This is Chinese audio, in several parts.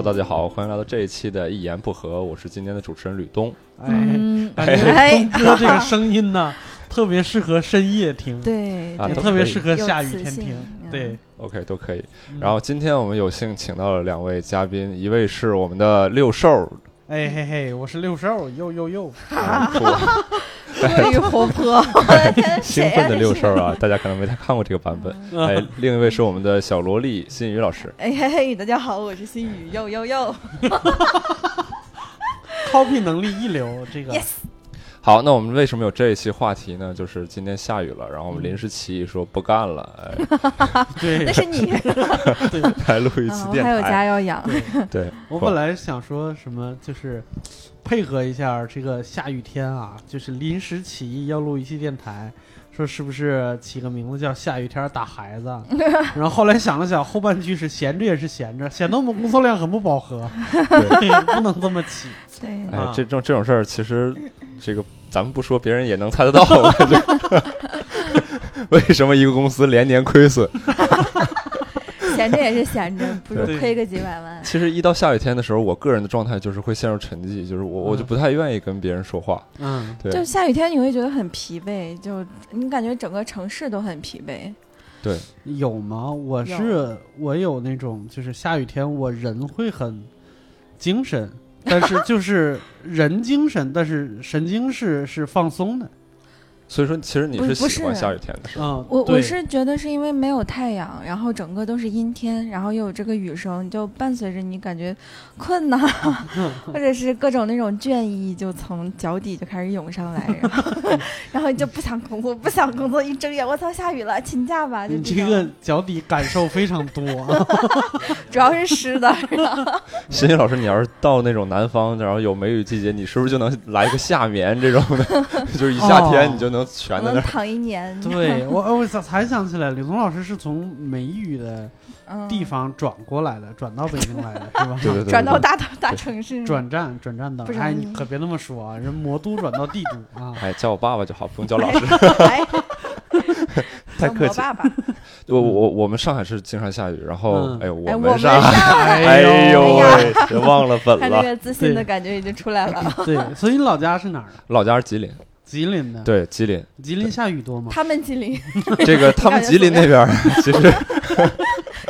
Hello，大家好，欢迎来到这一期的《一言不合》，我是今天的主持人吕东。哎，东哥这个声音呢，特别适合深夜听，对，啊也特别适合下雨天听。嗯对，OK，都可以。嗯然后今天我们有幸请到了两位嘉宾，一位是我们的六兽，哎嘿嘿，我是六兽，又又又，过于活泼，兴奋的六兽啊，大家可能没太看过这个版本。嗯。哎，另一位是我们的小萝莉新宇老师。哎嘿嘿，大家好，我是心雨，哟哟哟 copy 能力一流，这个，yes，好，那我们为什么有这一期话题呢？就是今天下雨了，然后我们临时起意说不干了，哎，对 那是你，对。来录一期啊我电还有家台。要养，对，我本来想说什么，就是配合一下这个下雨天啊，就是临时起意要录一期电台，说是不是起个名字叫“下雨天打孩子”？然后后来想了想，后半句是闲着也是闲着，显得我们工作量很不饱和，对对，不能这么起。对，哎啊，这种这种事儿，其实这个咱们不说，别人也能猜得到。我感觉 为什么一个公司连年亏损？闲着也是闲着，不对如亏个几百万。其实一到下雨天的时候，我个人的状态就是会陷入沉寂，就是我我就嗯不太愿意跟别人说话。嗯，对就下雨天你会觉得很疲惫，就你感觉整个城市都很疲惫。对，有吗？我有是我有那种，就是下雨天我人会很精神，但是 就是人精神，但是神经是是放松的。所以说其实你是喜欢下雨天的？嗯，我我是觉得是因为没有太阳，然后整个都是阴天，然后又有这个雨声，就伴随着你感觉困呐、或者是各种那种倦意就从脚底就开始涌上来，然后然后你就不想工作，不想工作，一睁眼我操下雨了，请假吧，就你这个脚底感受非常多。主要是湿的，欣欣老师，你要是到那种南方，然后有梅雨季节，你是不是就能来一个夏眠这种的？就是一夏天哦你就能全在那躺一年。对 我，我才才想起来，李松老师是从美语的嗯，地方转过来的，转到北京来的，是吧？对对对，转到对大大城市，转站，转站到不。是哎，你你可别那么说啊，人魔都转到帝都 啊。哎，叫我爸爸就好，不用叫老师，哎，太客气。我爸爸，我我我们上海是经常下雨，然后嗯哎呦，哎，我我们上海，哎呦忘了本了。看这个自信的感觉已经出来了。对，所以你老家是哪儿的？老家是吉林，吉林的。，对吉林。吉林下雨多吗？他们吉林 这个 他们吉林那边儿，其实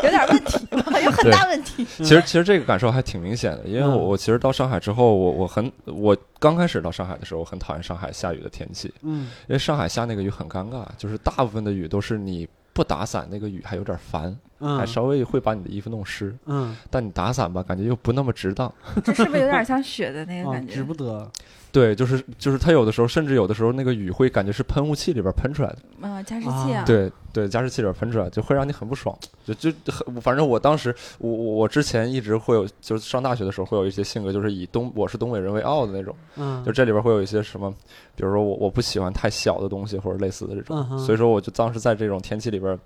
有点问题吧，有很大问题。其实其实这个感受还挺明显的，因为我嗯我其实到上海之后，我我很我刚开始到上海的时候，我很讨厌上海下雨的天气，嗯，因为上海下那个雨很尴尬，就是大部分的雨都是你不打伞，那个雨还有点烦，嗯还稍微会把你的衣服弄湿，嗯，但你打伞吧，感觉又不那么值当。这是不是有点像雪的那个哦感，觉值？不得。对，就是就是它有的时候，甚至有的时候那个雨会感觉是喷雾器里边喷出来的，啊，加湿器啊，对对，加湿器里边喷出来，就会让你很不爽。就就很，反正我当时，我我我之前一直会有，就是上大学的时候会有一些性格，就是以东我是东北人为傲的那种。嗯，就这里边会有一些什么，比如说我我不喜欢太小的东西或者类似的这种，嗯所以说我就当时在这种天气里边，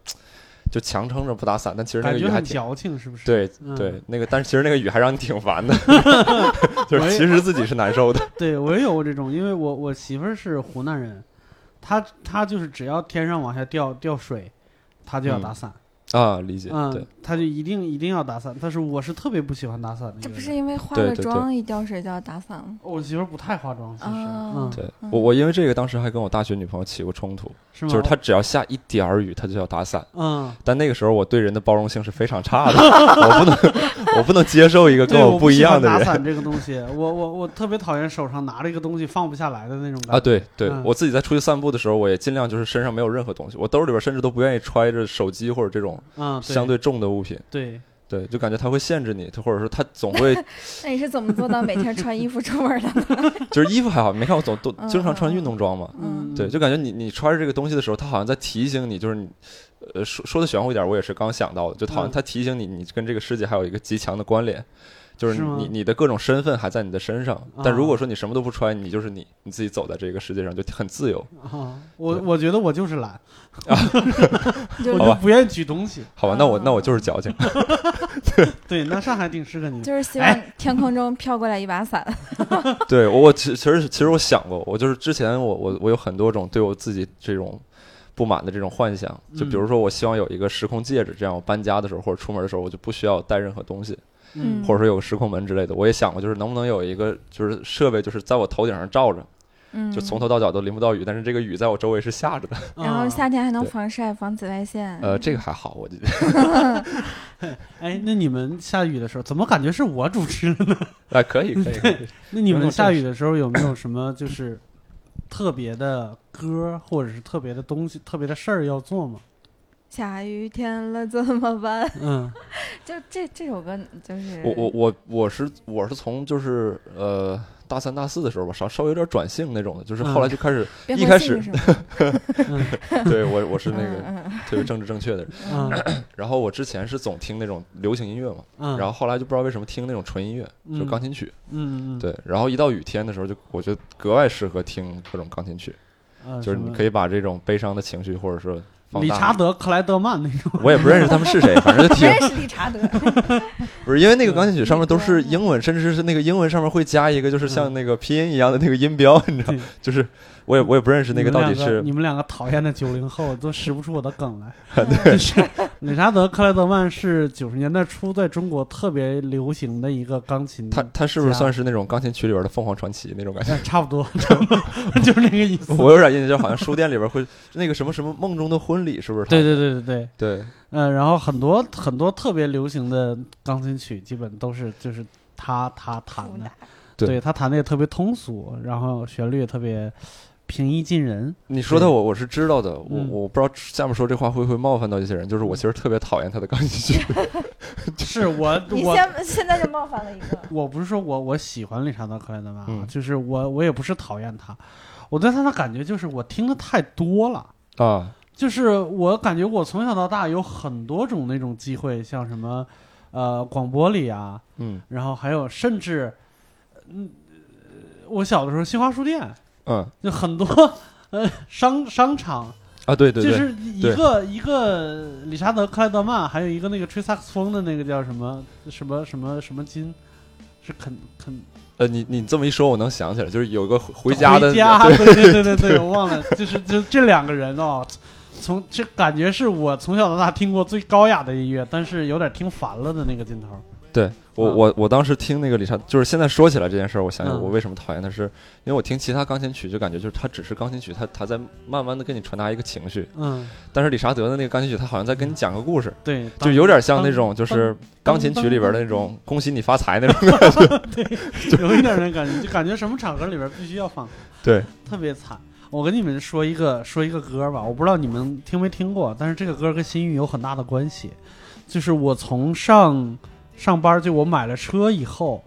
就强撑着不打伞，但其实那个雨还挺。矫情，是不是？对嗯对，那个，但是其实那个雨还让你挺烦的，就是其实自己是难受的。对我也有过这种，因为我我媳妇儿是湖南人，她她就是只要天上往下掉掉水，她就要嗯打伞，啊，理解，对嗯，她就一定一定要打伞。但是我是特别不喜欢打伞的这不。是因为化了妆一掉水就要打伞吗？我媳妇儿不太化妆，其实，啊嗯，对嗯我我因为这个当时还跟我大学女朋友起过冲突，是吗？就是她只要下一点儿雨，她就要打伞。嗯，但那个时候我对人的包容性是非常差的，我不能我不能接受一个跟，我不一样的人打伞这个东西，我我我特别讨厌手上拿着一个东西放不下来的那种感觉。啊。对对，嗯我自己在出去散步的时候，我也尽量就是身上没有任何东西，我兜里边甚至都不愿意揣着手机或者这种嗯，相对重的物品。对，对，就感觉它会限制你，它或者说它总会 那你是怎么做到每天穿衣服出门的？就是衣服还好，没看我总都嗯经常穿运动装嘛。嗯对，就感觉你你穿着这个东西的时候，它好像在提醒你，就是你，呃，说说的玄乎一点，我也是刚想到的，就好像嗯它提醒你，你跟这个世界还有一个极强的关联，就是是你你的各种身份还在你的身上，但啊如果说你什么都不穿，你就是你，你自己走在这个世界上就很自由。啊，我我觉得我就是懒，就好吧我就不愿意举东西。好吧，那我啊那我就是矫情。对，那上海挺适合你的。就是希望天空中飘过来一把伞。对我我其其实其实我想过，我就是之前我我我有很多种对我自己这种不满的这种幻想，就比如说我希望有一个时空戒指，这样我搬家的时候或者出门的时候我就不需要带任何东西。嗯或者说有个时空门之类的。我也想过，就是能不能有一个就是设备，就是在我头顶上罩着，嗯，就从头到脚都淋不到雨，但是这个雨在我周围是下着的。然后啊夏天还能防晒、防紫外线。呃，这个还好，我觉得。哎，那你们下雨的时候，怎么感觉是我主持的呢？哎，可以，可以，可以。那你们下雨的时候有没有什么就是特别的歌，或者是特别的东西、特别的事儿要做吗？下雨天了怎么办？嗯。就这这首歌就是我我我我是我是从就是呃大三大四的时候吧，稍稍微有点转性那种的，就是后来就开始，变一开始 对我我是那个特别政治正确的人。嗯。然后我之前是总听那种流行音乐嘛，嗯，然后后来就不知道为什么听那种纯音乐，就嗯。钢琴曲。嗯嗯，对，然后一到雨天的时候，就我觉得格外适合听各种钢琴曲，嗯，就是你可以以把这种悲伤的情绪或者说理查德克莱德曼那种，我也不认识他们是谁，反正就听。不认识理查德，不是因为那个钢琴曲上面都是英文，甚至是那个英文上面会加一个就是像那个拼音一样的那个音标，你知道对？就是我也我也不认识那个到底是你们两个讨厌的九零后都使不出我的梗来。对 是理查德克莱德曼是九十年代初在中国特别流行的一个钢琴，他他是不是加算是那种钢琴曲里边的凤凰传奇那种感觉？哎差不多，差不多 就是那个意思。我有点印象，就好像书店里边会那个什么什么梦中的婚礼，是不是他？对对对对对，对嗯、然后很多很多特别流行的钢琴曲，基本都是就是他他弹的，对对他弹的也特别通俗，然后旋律也特别平易近人。你说的我我是知道的，我嗯。我不知道下面说这话会不会冒犯到一些人，就是我其实特别讨厌他的钢琴曲。是我我你现现在就冒犯了一个，我不是说我我喜欢理查德克莱德曼啊，嗯。就是我我也不是讨厌他，我对他的感觉就是我听的太多了。啊，就是我感觉我从小到大有很多种那种机会，像什么，呃，广播里啊，嗯。然后还有甚至，嗯，呃我小的时候新华书店嗯。就很多 呃商商场，啊，对对对，就是一个一个理查德克莱德曼，还有一个那个吹萨克斯风的那个叫什么什么什么什么金，是肯肯呃，你你这么一说，我能想起来，就是有个回家的，回家，对对对对对对，我忘了，就是就这两个人哦，从这感觉是我从小到大听过最高雅的音乐，但是有点听烦了的那个劲头。对我啊我我当时听那个理查，就是现在说起来这件事儿，我想想嗯我为什么讨厌他是，因为我听其他钢琴曲就感觉就是它只是钢琴曲，它它在慢慢的跟你传达一个情绪，嗯，但是理查德的那个钢琴曲，他好像在跟你讲个故事，对，就有点像那种就是钢琴曲里边的那种恭喜你发财那种感觉，对，有一点那感觉，就感觉什么场合里边必须要放，对，特别惨。我跟你们说一个说一个歌吧，我不知道你们听没听过，但是这个歌跟心语有很大的关系。就是我从上上班，就我买了车以后，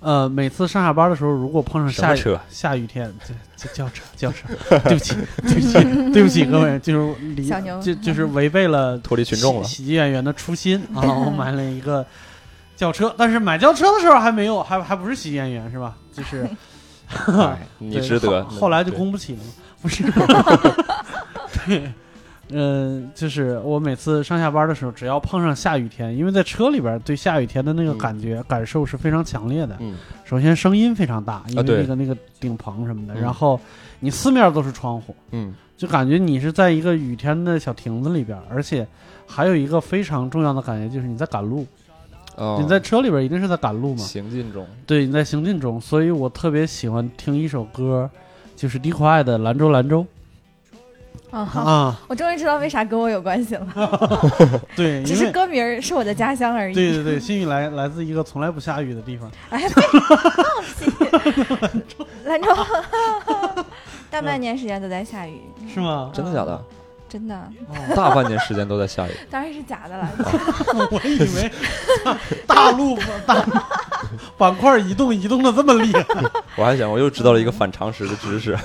呃，每次上下班的时候，如果碰上下雨？下雨天，就就轿车轿车，对不起对不起对不起各位，就是离就就是违背了 脱离群众了喜喜剧演员的初心 啊！我买了一个轿车，但是买轿车的时候还没有，还还不是喜剧演员是吧？就是哎你对值得。后后来就供不起了，不是？对，嗯、就是我每次上下班的时候，只要碰上下雨天，因为在车里边对下雨天的那个嗯。感觉、感受是非常强烈的。嗯。首先声音非常大，因为那个、那个顶棚什么的，嗯。然后你四面都是窗户，嗯。就感觉你是在一个雨天的小亭子里边，而且还有一个非常重要的感觉就是你在赶路，哦，你在车里边一定是在赶路嘛，行进中，对，你在行进中，所以我特别喜欢听一首歌，就是迪可爱的《兰州兰州啊》哈，啊，我终于知道为啥跟我有关系了，对，只是歌名儿是我的家乡而已。对对对，新宇来来自一个从来不下雨的地方，哎，放弃！兰州大半年时间都在下雨，是吗？真的假的？真的，哦，大半年时间都在下雨，当然是假的了。我以为大陆大板块移动移动的这么厉害我还想我又知道了一个反常识的知识。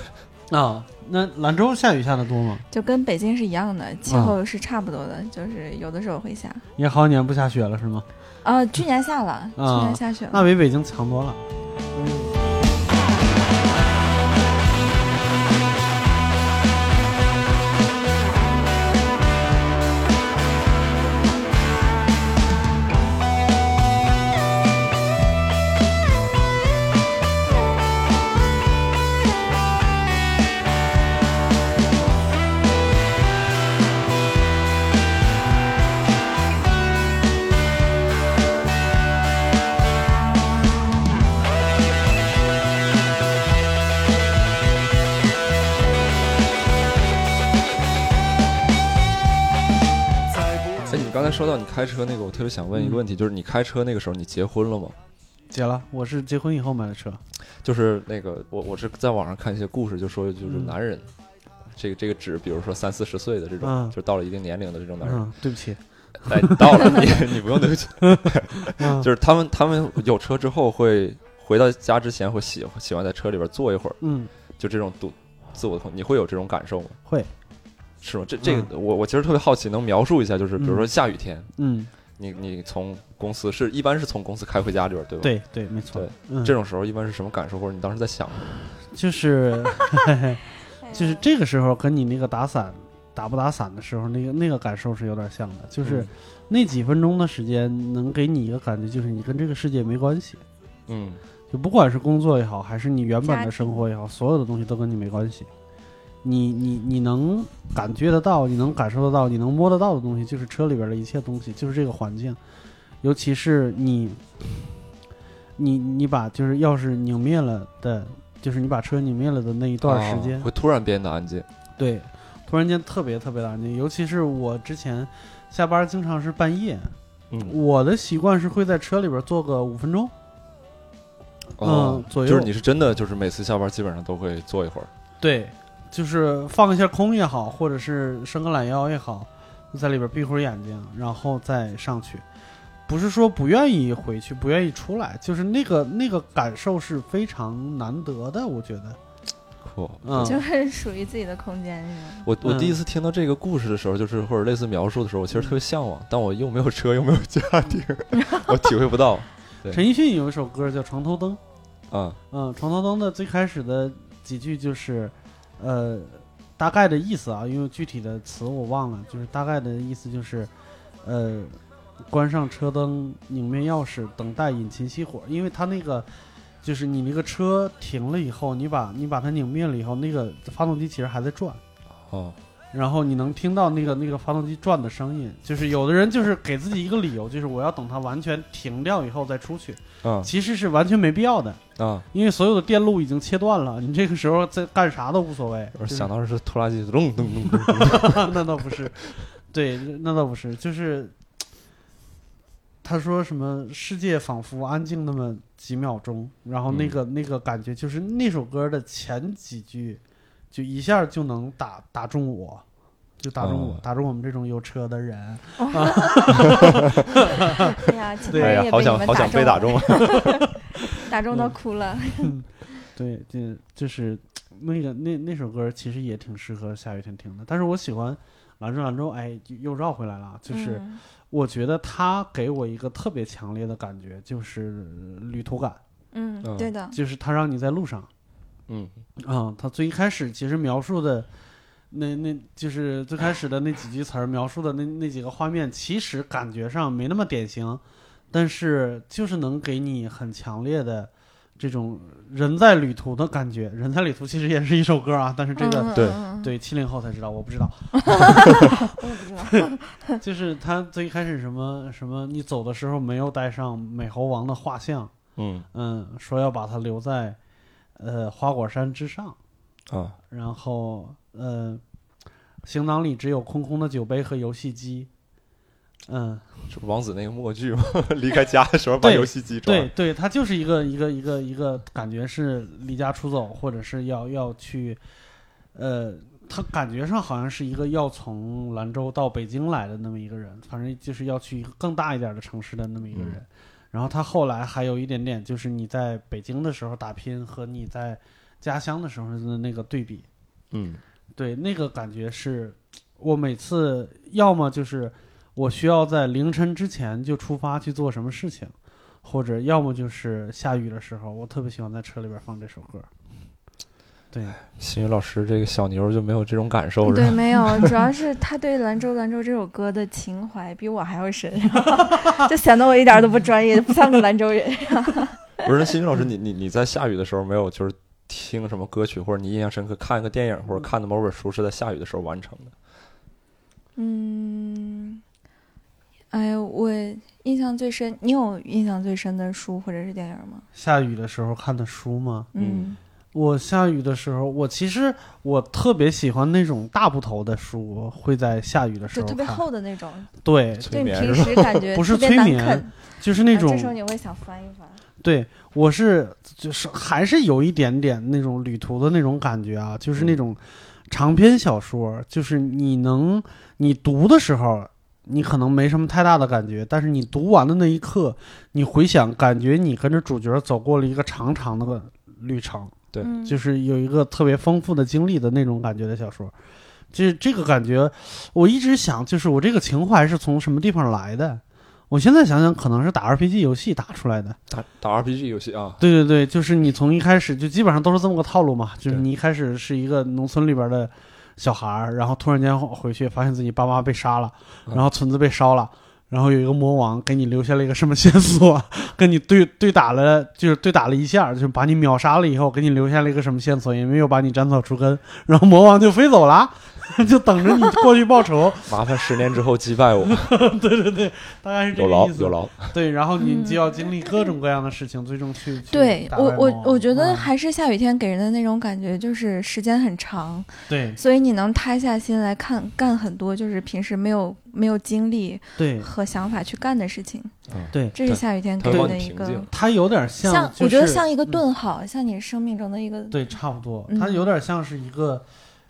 啊！那兰州下雨下的多吗？就跟北京是一样的，气啊候是差不多的，就是有的时候会下。也好几年不下雪了是吗？啊，去年下了，去啊年下雪了。那比北京强多了。啊。刚才说到你开车那个，我特别想问一个问题，就是你开车那个时候你结婚了吗？结了，我是结婚以后买的车。就是那个我我是在网上看一些故事，就说就是嗯。男人，这个这个指，比如说三四十岁的这种，嗯。就到了一定年龄的这种男人，嗯，对不起，哎，到了你 你不用对不起，嗯。就是他们他们有车之后会回到家之前会喜喜欢在车里边坐一会儿，嗯，就这种独自我的空，你会有这种感受吗？会，是吗？这这个我我其实特别好奇，能描述一下，就是比如说下雨天，嗯，你你从公司是一般是从公司开回家里边，对吧？，对对，没错对，嗯，这种时候一般是什么感受，或者你当时在想？就是 就是这个时候跟你那个打伞打不打伞的时候，那个那个感受是有点像的，就是嗯那几分钟的时间能给你一个感觉，就是你跟这个世界没关系。嗯就不管是工作也好，还是你原本的生活也好，所有的东西都跟你没关系。你你你能感觉得到，你能感受得到，你能摸得到的东西，就是车里边的一切东西，就是这个环境。尤其是你，你你把就是钥匙拧灭了的，就是你把车拧灭了的那一段时间，啊会突然变得安静。对，突然间特别特别的安静。尤其是我之前下班经常是半夜，嗯，我的习惯是会在车里边坐个五分钟。哦嗯左右就是你是真的就是每次下班基本上都会坐一会儿。对，就是放一下空也好，或者是伸个懒腰也好，在里边闭会儿眼睛，然后再上去。不是说不愿意回去，不愿意出来，就是那个那个感受是非常难得的，我觉得。酷，嗯，就是属于自己的空间是吗？我我嗯第一次听到这个故事的时候，就是或者类似描述的时候，我其实特别向往，但我又没有车，又没有家 庭，我体会不到。陈奕迅有一首歌叫《床头灯》，啊，嗯，《床头灯》的最开始的几句就是，呃，大概的意思啊，因为具体的词我忘了，就是大概的意思就是，呃，关上车灯，拧灭钥匙，等待引擎熄火，因为它那个。就是你那个车停了以后，你把你把它拧灭了以后，那个发动机其实还在转，哦，然后你能听到那个那个发动机转的声音。就是有的人就是给自己一个理由，就是我要等它完全停掉以后再出去，啊其实是完全没必要的。啊！因为所有的电路已经切断了，你这个时候在干啥都无所谓。我想到的是拖拉机咚咚咚咚咚。那倒不是，对，那倒不是，就是他说什么世界仿佛安静那么几秒钟，然后那个、那个感觉就是那首歌的前几句，就一下就能打打中我。就打中我，哦打中我们这种有车的人，哎呀，对哎呀好想好想被打中！打中都哭了。对，就就是那个那那首歌其实也挺适合下雨天听的。但是我喜欢兰州兰州，哎，又绕回来了啊，就是。嗯我觉得它给我一个特别强烈的感觉，就是旅途感，嗯，嗯对的，就是它让你在路上嗯啊、它最一开始其实描述的那那就是最开始的那几句词儿描述的那那几个画面，其实感觉上没那么典型，但是就是能给你很强烈的这种人在旅途的感觉。人在旅途其实也是一首歌啊，但是这个、嗯对对七零后才知道，我不知道。我也不知道。就是他最开始什么什么，你走的时候没有带上美猴王的画像，嗯嗯，说要把它留在呃花果山之上，啊然后呃，行囊里只有空空的酒杯和游戏机，嗯，这不王子那个默剧吗？离开家的时候把游戏机抓对对，他就是一个一个一个一个感觉是离家出走，或者是要要去，呃，他感觉上好像是一个要从兰州到北京来的那么一个人，反正就是要去一个更大一点的城市的那么一个人。嗯然后他后来还有一点点，就是你在北京的时候打拼和你在家乡的时候的那个对比，嗯对，那个感觉是我每次要么就是我需要在凌晨之前就出发去做什么事情，或者要么就是下雨的时候，我特别喜欢在车里边放这首歌。对，新宇老师这个小牛就没有这种感受是对，没有，主要是 他对《兰州兰州》这首歌的情怀比我还要深，就显得我一点都不专业，不像个兰州人。不是，那新宇老师，你你你在下雨的时候没有就是听什么歌曲，或者你印象深刻看一个电影或者看的某本书是在下雨的时候完成的？嗯，哎呀，我印象最深，你有印象最深的书或者是电影吗？下雨的时候看的书吗？嗯我下雨的时候，我其实我特别喜欢那种大部头的书，会在下雨的时候就特别看。厚的那种，对，就你平催眠是吧？时感觉 不是催眠，就是那种这时候你会想翻一翻。对，我是就是还是有一点点那种旅途的那种感觉啊，就是那种长篇小说，就是你能你读的时候，你可能没什么太大的感觉，但是你读完的那一刻，你回想，感觉你跟着主角走过了一个长长的旅程，对嗯就是有一个特别丰富的经历的那种感觉的小说。这这个感觉，我一直想，就是我这个情怀是从什么地方来的？我现在想想，可能是打 RPG 游戏打出来的。打打 RPG 游戏啊，对对对，就是你从一开始就基本上都是这么个套路嘛，就是你一开始是一个农村里边的小孩儿，然后突然间回去发现自己爸妈被杀了，嗯然后村子被烧了。然后有一个魔王给你留下了一个什么线索，跟你对对打了，就是对打了一下，就是把你秒杀了以后，给你留下了一个什么线索，也没有把你斩草除根，然后魔王就飞走了，就等着你过去报仇。麻烦十年之后击败我，对对对，大概是这有个意思。劳有劳。对，然后你嗯就要经历各种各样的事情，最终去去对我我我觉得嗯还是下雨天给人的那种感觉，就是时间很长，对所以你能塌下心来看干很多就是平时没有没有精力对。和想法去干的事情。对，这是下雨天给的一个你平静，它有点像，像，我觉得像一个嗯。顿号，像你生命中的一个对，差不多，嗯。它有点像是一个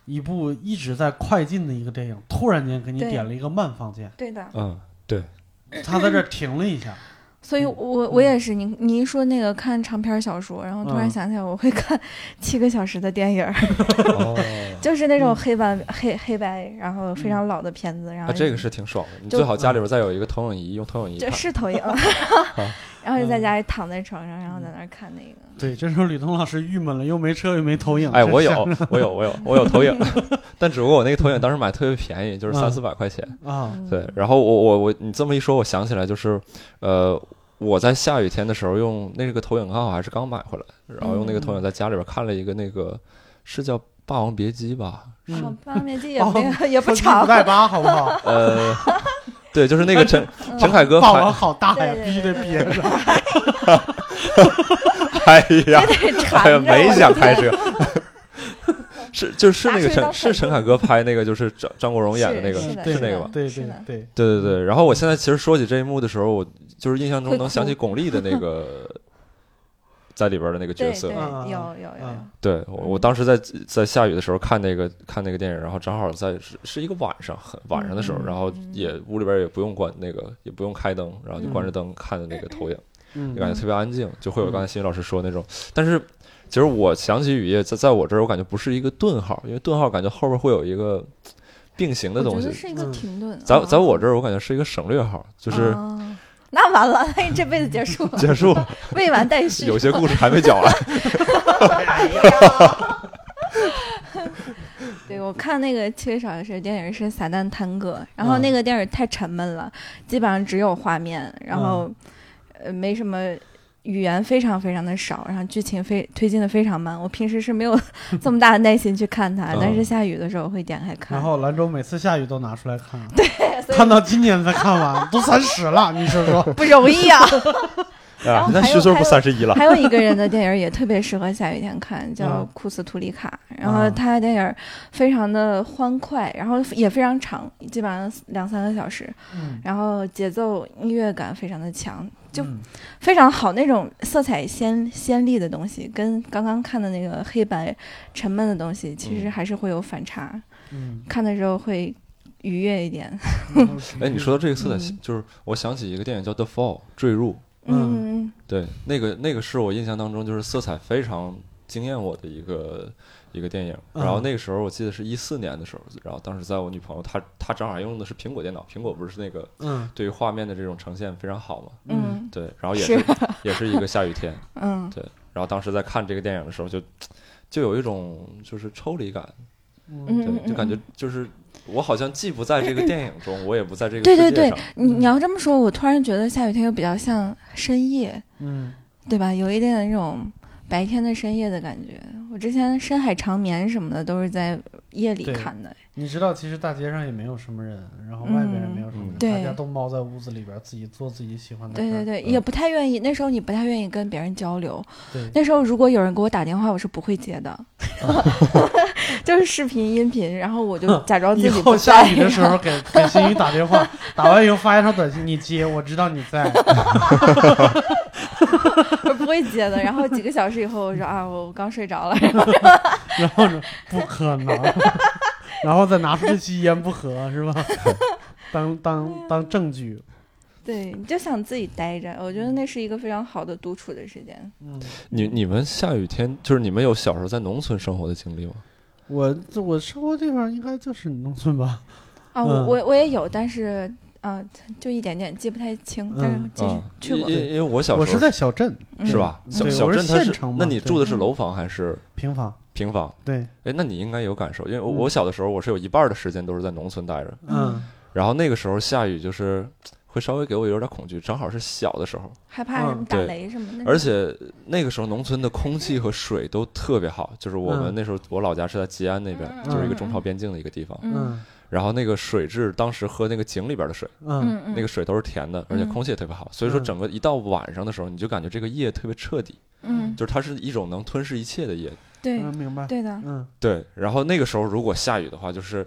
一部一直在快进的一个电影，突然间给你点了一个慢放键，对的。嗯，对，他在这停了一下。所以嗯我我也是，你你一说那个看长篇小说，然后突然嗯想起来我会看七个小时的电影 就是那种嗯黑白黑黑白，然后非常老的片子，然后啊，这个是挺爽的。你最好家里边再有一个投影仪，用投影仪这。是投影，然后就在家里躺在床上，然后在那儿看那个。对，这时候吕东老师郁闷了，又没车又没投影。哎，我有，我有，我有，我有投影，但只不过我那个投影当时买特别便宜，就是三嗯四百块钱。啊，嗯对，然后我我我，你这么一说，我想起来就是，呃，我在下雨天的时候用那个投影，刚好还是刚买回来，然后用那个投影在家里边看了一个那个是叫《霸王别姬》吧？好嗯，，八面积也哦没有也不分长不，带八，好不好？呃，对，就是那个陈 陈凯歌霸王，好大呀，必须 得对憋着。哎呀，哎呀，着。没想开车。是就是那个陈是陈凯歌拍那个，就是张张国荣演的那个，是那个吧？对对对，对对对。然后我现在其实说起这一幕的时候，我就是印象中能想起巩俐的那个在里边的那个角色。有有有对我我当时在在下雨的时候看那个看那个电影，然后正好在是是一个晚上，很晚上的时候，嗯然后也屋里边也不用关那个也不用开灯，然后就关着灯看的那个投影，嗯就感觉特别安静，就会有刚才新宇老师说那种。但是其实我想起雨夜，在在我这儿，我感觉不是一个顿号，因为顿号感觉后边会有一个并行的东西。是一个嗯停顿。在在我这儿，我感觉是一个省略号，就是哦那完了，那你这辈子结束了，结束，未完待续。有些故事还没讲完。对，我看那个七位小时电影是《撒旦探戈》，然后嗯那个电影太沉闷了，基本上只有画面，然后、呃没什么语言，非常非常的少，然后剧情非推进的非常慢。我平时是没有 这么大的耐心去看它，嗯但是下雨的时候会点开看。然后兰州每次下雨都拿出来看，对看到今年才看完，都三十了，你说说。不容易啊。然 啊，后那虚岁不还有还有三十一了。还有一个人的电影也特别适合下雨天看，叫嗯库斯图里卡。然后嗯他的电影非常的欢快，然后也非常长，基本上两三个小时。嗯，然后节奏音乐感非常的强，就嗯。非常好那种色彩鲜鲜丽的东西，跟刚刚看的那个黑白沉闷的东西，其实嗯。还是会有反差，嗯，看的时候会愉悦一点。哎，你说到这个色彩嗯，就是我想起一个电影叫《The Fall》坠入，嗯。嗯，对，那个那个是我印象当中就是色彩非常惊艳我的一个一个电影。嗯。然后那个时候我记得是一四年的时候，然后当时在我女朋友她她正好用的是苹果电脑，苹果不是那个嗯。对于画面的这种呈现非常好嘛？嗯。对，然后也是。是也是一个下雨天，嗯。对然后当时在看这个电影的时候就就有一种就是抽离感，嗯。嗯对，就感觉就是我好像既不在这个电影中，我也不在这个对对对世界上。，你你要这么说，我突然觉得下雨天又比较像深夜，嗯。对吧？有一点点那种白天的深夜的感觉。我之前深海长眠什么的都是在夜里看的。你知道，其实大街上也没有什么人，然后外边也没有什么人，对大家都猫在屋子里边自己做自己喜欢的事。对对对，嗯也不太愿意。那时候你不太愿意跟别人交流。对那时候如果有人给我打电话，我是不会接的，就是视频、音频，然后我就假装自己不后下。雨的时候给给新宇打电话，打完以后发一条短信，你接，我知道你在。我不会接的。然后几个小时以后，我说啊，我刚睡着了。然后呢，不可能，然后再拿出这期一言不合是吧？当当当证据。对，你就想自己待着，我觉得那是一个非常好的独处的时间。嗯，你你们下雨天就是你们有小时候在农村生活的经历吗？我这我生活地方应该就是农村吧？啊，我嗯我我也有，但是啊，就一点点记不太清，但是去过。因因因为我小时候我是在小镇嗯。是吧？小小镇它是城，那你住的是楼房还是平房，平房？对，哎，那你应该有感受，因为我小的时候我是有一半的时间都是在农村待着，嗯，然后那个时候下雨就是会稍微给我有点恐惧，正好是小的时候，害怕什么嗯打雷什么的。而且那个时候农村的空气和水都特别好，就是我们嗯。那时候我老家是在吉安那边，嗯就是一个嗯。中朝边境的一个地方，嗯。嗯然后那个水质当时喝那个井里边的水，嗯。那个水都是甜的，而且嗯空气也特别好，所以说嗯。整个一到晚上的时候，你就感觉这个夜特别彻底，嗯，就是它是一种能吞噬一切的夜。对嗯，明白。对的，嗯对，然后那个时候如果下雨的话，就是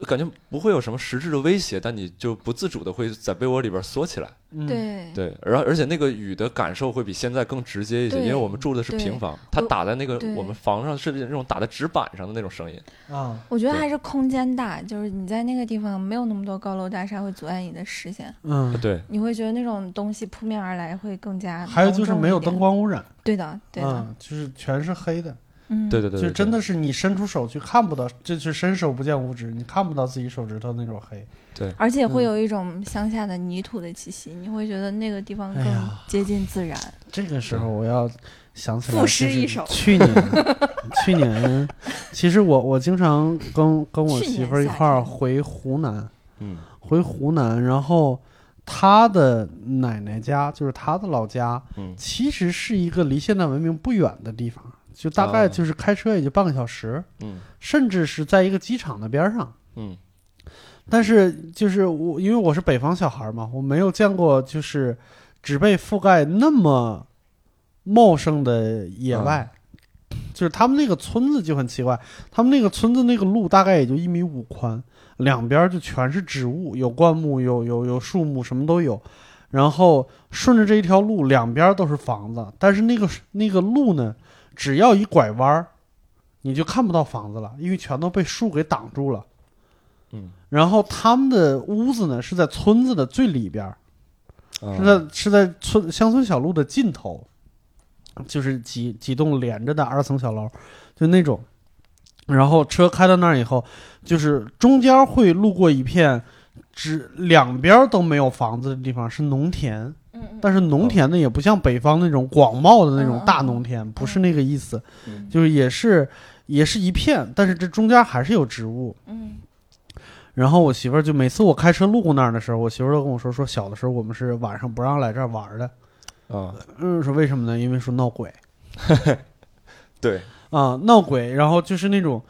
感觉不会有什么实质的威胁，但你就不自主的会在被窝里边缩起来。嗯，对。对，然后而且那个雨的感受会比现在更直接一些，因为我们住的是平房，它打在那个我们房上是那种打在纸板上的那种声音。啊，我觉得还是空间大，就是你在那个地方没有那么多高楼大厦会阻碍你的视线，嗯，对，你会觉得那种东西扑面而来会更加。还有就是没有灯。光污染，对的，对的，嗯，就是全是黑的，嗯，对对对，就对真的是你伸出手去看不到，就是伸手不见五指，你看不到自己手指头那种黑。对。而且会嗯有一种乡下的泥土的气息，你会觉得那个地方更接近自然。这个时候我要想起来，赋诗一首。去年，去年，其实我我经常跟跟我媳妇儿一块儿回湖南，嗯。回湖南，然后他的奶奶家就是他的老家，嗯。其实是一个离现代文明不远的地方，就大概哦就是开车也就半个小时，嗯甚至是在一个机场的边儿上。嗯但是就是我，因为我是北方小孩嘛，我没有见过就是植被覆盖那么茂盛的野外。就是他们那个村子就很奇怪，他们那个村子那个路大概也就一米五宽，两边就全是植物，有灌木，有有有树木，什么都有。然后顺着这一条路，两边都是房子，但是那个那个路呢，只要一拐弯儿，你就看不到房子了，因为全都被树给挡住了。嗯，然后他们的屋子呢是在村子的最里边是在是在村乡村小路的尽头，就是几几栋连着的二层小楼，就那种。然后车开到那儿以后，就是中间会路过一片，只两边都没有房子的地方是农田，但是农田呢也不像北方那种广袤的那种大农田，不是那个意思，嗯就是也是也是一片，但是这中间还是有植物。嗯然后我媳妇儿就每次我开车路过那儿的时候，我媳妇儿都跟我说，说小的时候我们是晚上不让来这儿玩的。啊，嗯，说为什么呢？因为说闹鬼 对，啊，闹鬼。然后就是那种，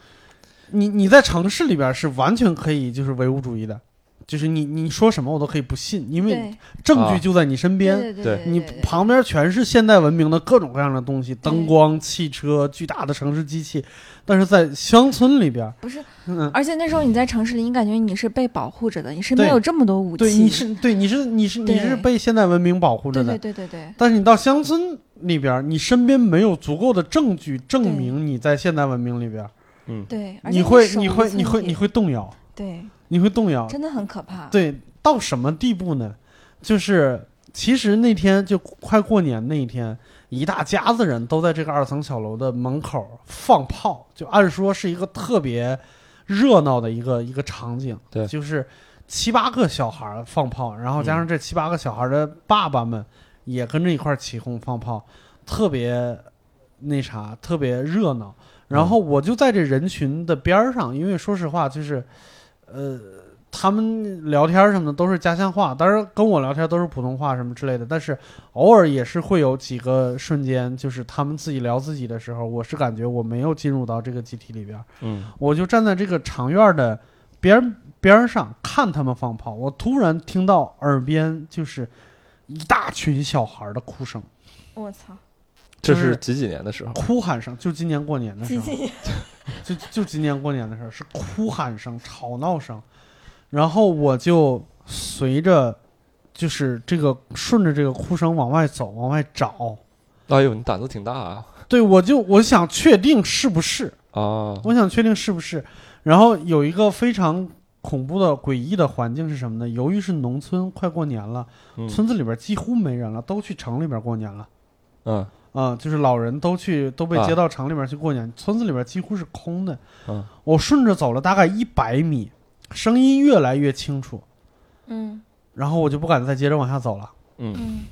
你你在城市里边是完全可以就是唯物主义的，就是你你说什么我都可以不信，因为证据就在你身边。对你旁边全是现代文明的各种各样的东西，灯光、汽车、巨大的城市机器，但是在乡村里边，不是，嗯，而且那时候你在城市里，你感觉你是被保护着的，你身边有这么多武器。对，你是对你是你是你是被现代文明保护着对的，对对对对但是你到乡村里边儿，你身边没有足够的证据证明你在现代文明里边儿，嗯。对，而且你会你会你会你会动摇，对，你会动摇。真的很可怕。对，到什么地步呢？就是其实那天就快过年那一天，一大家子人都在这个二层小楼的门口放炮，就按说是一个特别热闹的一个一个场景。对就是七八个小孩儿放炮，然后加上这七八个小孩的爸爸们也跟着一块儿起哄放炮，特别那啥，特别热闹。然后我就在这人群的边儿上，因为说实话，就是，呃，他们聊天什么的都是家乡话，当然跟我聊天都是普通话什么之类的，但是偶尔也是会有几个瞬间，就是他们自己聊自己的时候，我是感觉我没有进入到这个集体里边，嗯。我就站在这个长院的边边上看他们放炮，我突然听到耳边就是一大群小孩的哭声、我操，这是是几几年的时候？哭喊声，就今年过年的时候，就就今年过年的时候是哭喊声、吵闹声，然后我就随着就是这个顺着这个哭声往外走，往外找。哎呦，你胆子挺大啊！对，我就我想确定是不是，啊，我想确定是不是。然后有一个非常恐怖的、诡异的环境是什么呢？由于是农村，快过年了，嗯村子里边几乎没人了，都去城里边过年了。嗯啊、就是老人都去都被啊接到城里面去过年，村子里边几乎是空的。嗯我顺着走了大概一百米，声音越来越清楚，嗯然后我就不敢再接着往下走了。嗯嗯，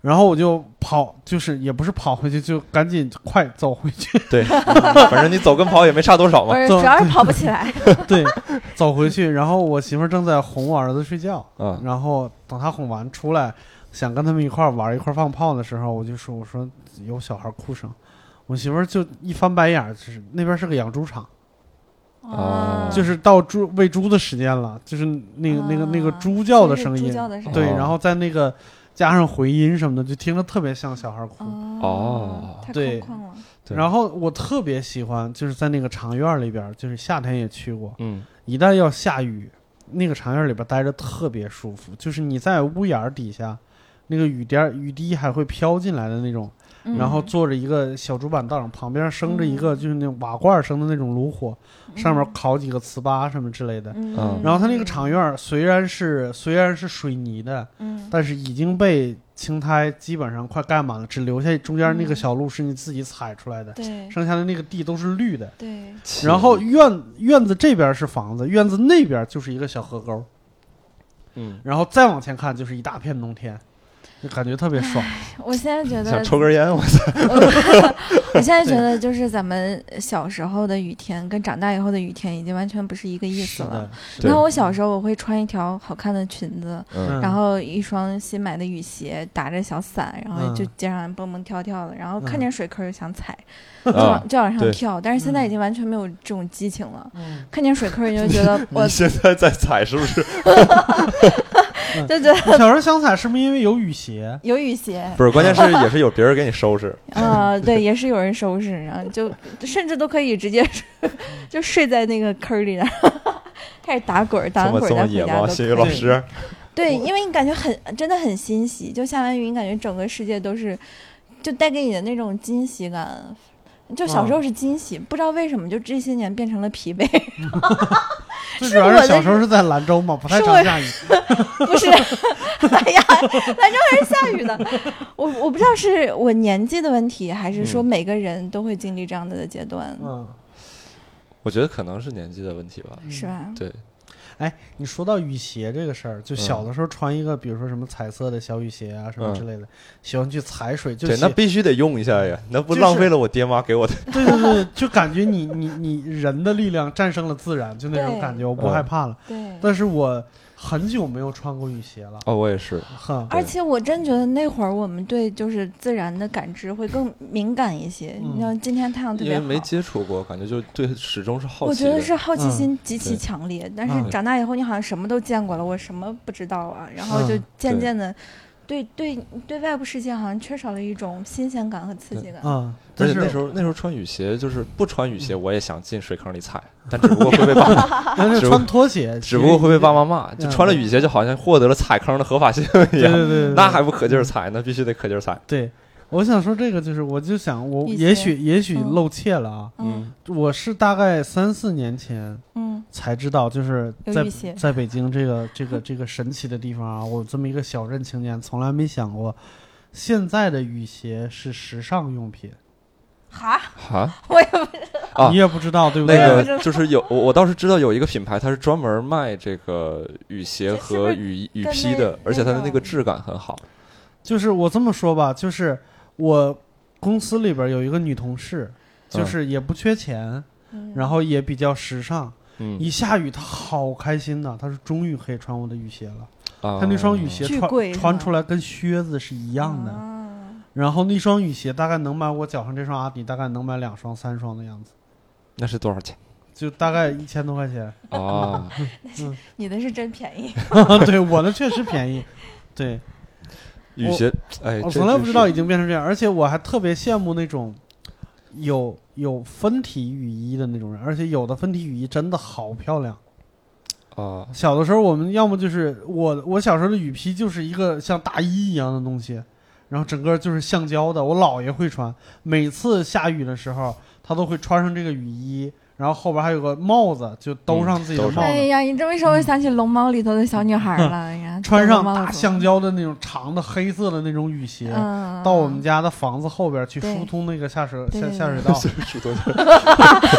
然后我就跑，就是也不是跑回去，就赶紧快走回去。对，反正你走跟跑也没差多少嘛。主要是跑不起来。对，走回去。然后我媳妇儿正在哄我儿子睡觉，嗯然后等他哄完出来，想跟他们一块儿玩一块儿放炮的时候，我就说：“我说有小孩哭声。”我媳妇儿就一翻白眼儿，就是那边是个养猪场，哦。就是到猪喂猪的时间了，就是那个、那个那个啊猪叫的声音，猪叫的声音。对，哦。然后在那个加上回音什么的，就听着特别像小孩哭。哦太对。空旷了。然后我特别喜欢，就是在那个长院儿里边，就是夏天也去过，嗯。一旦要下雨，那个长院里边待着特别舒服，就是你在屋檐儿底下，那个雨点儿雨滴还会飘进来的那种，嗯。然后坐着一个小竹板凳，旁边生着一个就是那种瓦罐生的那种炉火，上面烤几个糍粑什么之类的。嗯，然后它那个场院虽然是虽然是水泥的，嗯，但是已经被青苔基本上快盖满了，只留下中间那个嗯。小路是你自己踩出来的，对。剩下的那个地都是绿的。对，然后院院子这边是房子，院子那边就是一个小河沟，嗯，然后再往前看就是一大片农田，就感觉特别爽。我现在觉得想抽根烟，我操！我现在觉得，就是咱们小时候的雨天跟长大以后的雨天已经完全不是一个意思了。是的，你看，我小时候我会穿一条好看的裙子，嗯然后一双新买的雨鞋，打着小伞，然后就嗯街上蹦蹦跳跳的，然后看嗯见水坑就想踩，就啊往，就往上跳。但是现在已经完全没有这种激情了，嗯看见水坑你就觉得 我你现在在踩是不是？就觉得小时候想踩是不是因为有雨鞋？有雨鞋，不是，关键是也是有别人给你收拾。啊、对，也是有人收拾，然后就甚至都可以直接就睡在那个坑里，然 后开始打滚儿，打完滚儿再？回家都可以新宇老师，对，因为你感觉很真的很欣喜，就下完雨，你感觉整个世界都是，就带给你的那种惊喜感。就小时候是惊喜，不知道为什么，就这些年变成了疲惫。最主要我的是小时候是在兰州嘛，不太常下雨。不是，哎呀，兰州还是下雨的。我我不知道是我年纪的问题，还是说嗯每个人都会经历这样的阶段，嗯，我觉得可能是年纪的问题吧。是吧？对，哎，你说到雨鞋这个事儿，就小的时候穿一个，比如说什么彩色的小雨鞋啊，什么嗯之类的，喜欢去踩水，就对，那必须得用一下呀，那不浪费了我爹妈给我的。对对对，就感觉你你你人的力量战胜了自然，就那种感觉，我不嗯害怕了。对。但是我很久没有穿过雨鞋了，哦，我也是。哼，而且我真觉得那会儿我们对就是自然的感知会更敏感一些。嗯你像今天太阳特别好，因为没接触过，感觉就对始终是好我奇我。觉得是好奇心极其强烈。但是嗯长大以后，你好像什么都见过了，我什么不知道啊？然后就渐渐的，对对对外部世界好像缺少了一种新鲜感和刺激感。啊，而但是且那时候那时候穿雨鞋，就是不穿雨鞋，我也想进水坑里踩，但只不过会被爸，但是只不穿拖鞋，只不过会被爸妈骂。就嗯穿了雨鞋，就好像获得了踩坑的合法性一样。对对对对，那还不可劲儿踩，那必须得可劲儿踩。对。我想说这个就是，我就想我也许也许嗯露怯了啊，嗯。我是大概三四年前嗯。才知道，就是在在北京这个 这个这个神奇的地方啊，我这么一个小镇青年，从来没想过，现在的雨鞋是时尚用品，哈，哈，我也不啊。你也不知道对不对？那个就是有我我倒是知道有一个品牌，它是专门卖这个雨鞋和雨雨披的，而且它的那个质感很好。就是我这么说吧，就是我公司里边有一个女同事，就是也不缺钱，嗯然后也比较时尚，嗯，一下雨她好开心呐，她说终于可以穿我的雨鞋了。啊她那双雨鞋穿穿出来跟靴子是一样的，啊然后那双雨鞋大概能买我脚上这双阿迪大概能买两双三双的样子。那是多少钱？就大概一千多块钱。啊，你的是真便宜，对，我的确实便宜。对，雨鞋，哎，我从来不知道已经变成这样，而且我还特别羡慕那种有有分体雨衣的那种人，而且有的分体雨衣真的好漂亮。啊，小的时候，我们要么就是我我小时候的雨披就是一个像大衣一样的东西，然后整个就是橡胶的。我姥爷会穿，每次下雨的时候，他都会穿上这个雨衣，然后后边还有个帽子，就兜上自己的帽子，哎呀，你这么一说，我想起《龙猫》里头的小女孩了。哎呀，穿上大橡胶的那种长的黑色的那种雨鞋，嗯，到我们家的房子后边去疏通那个下水下下水道。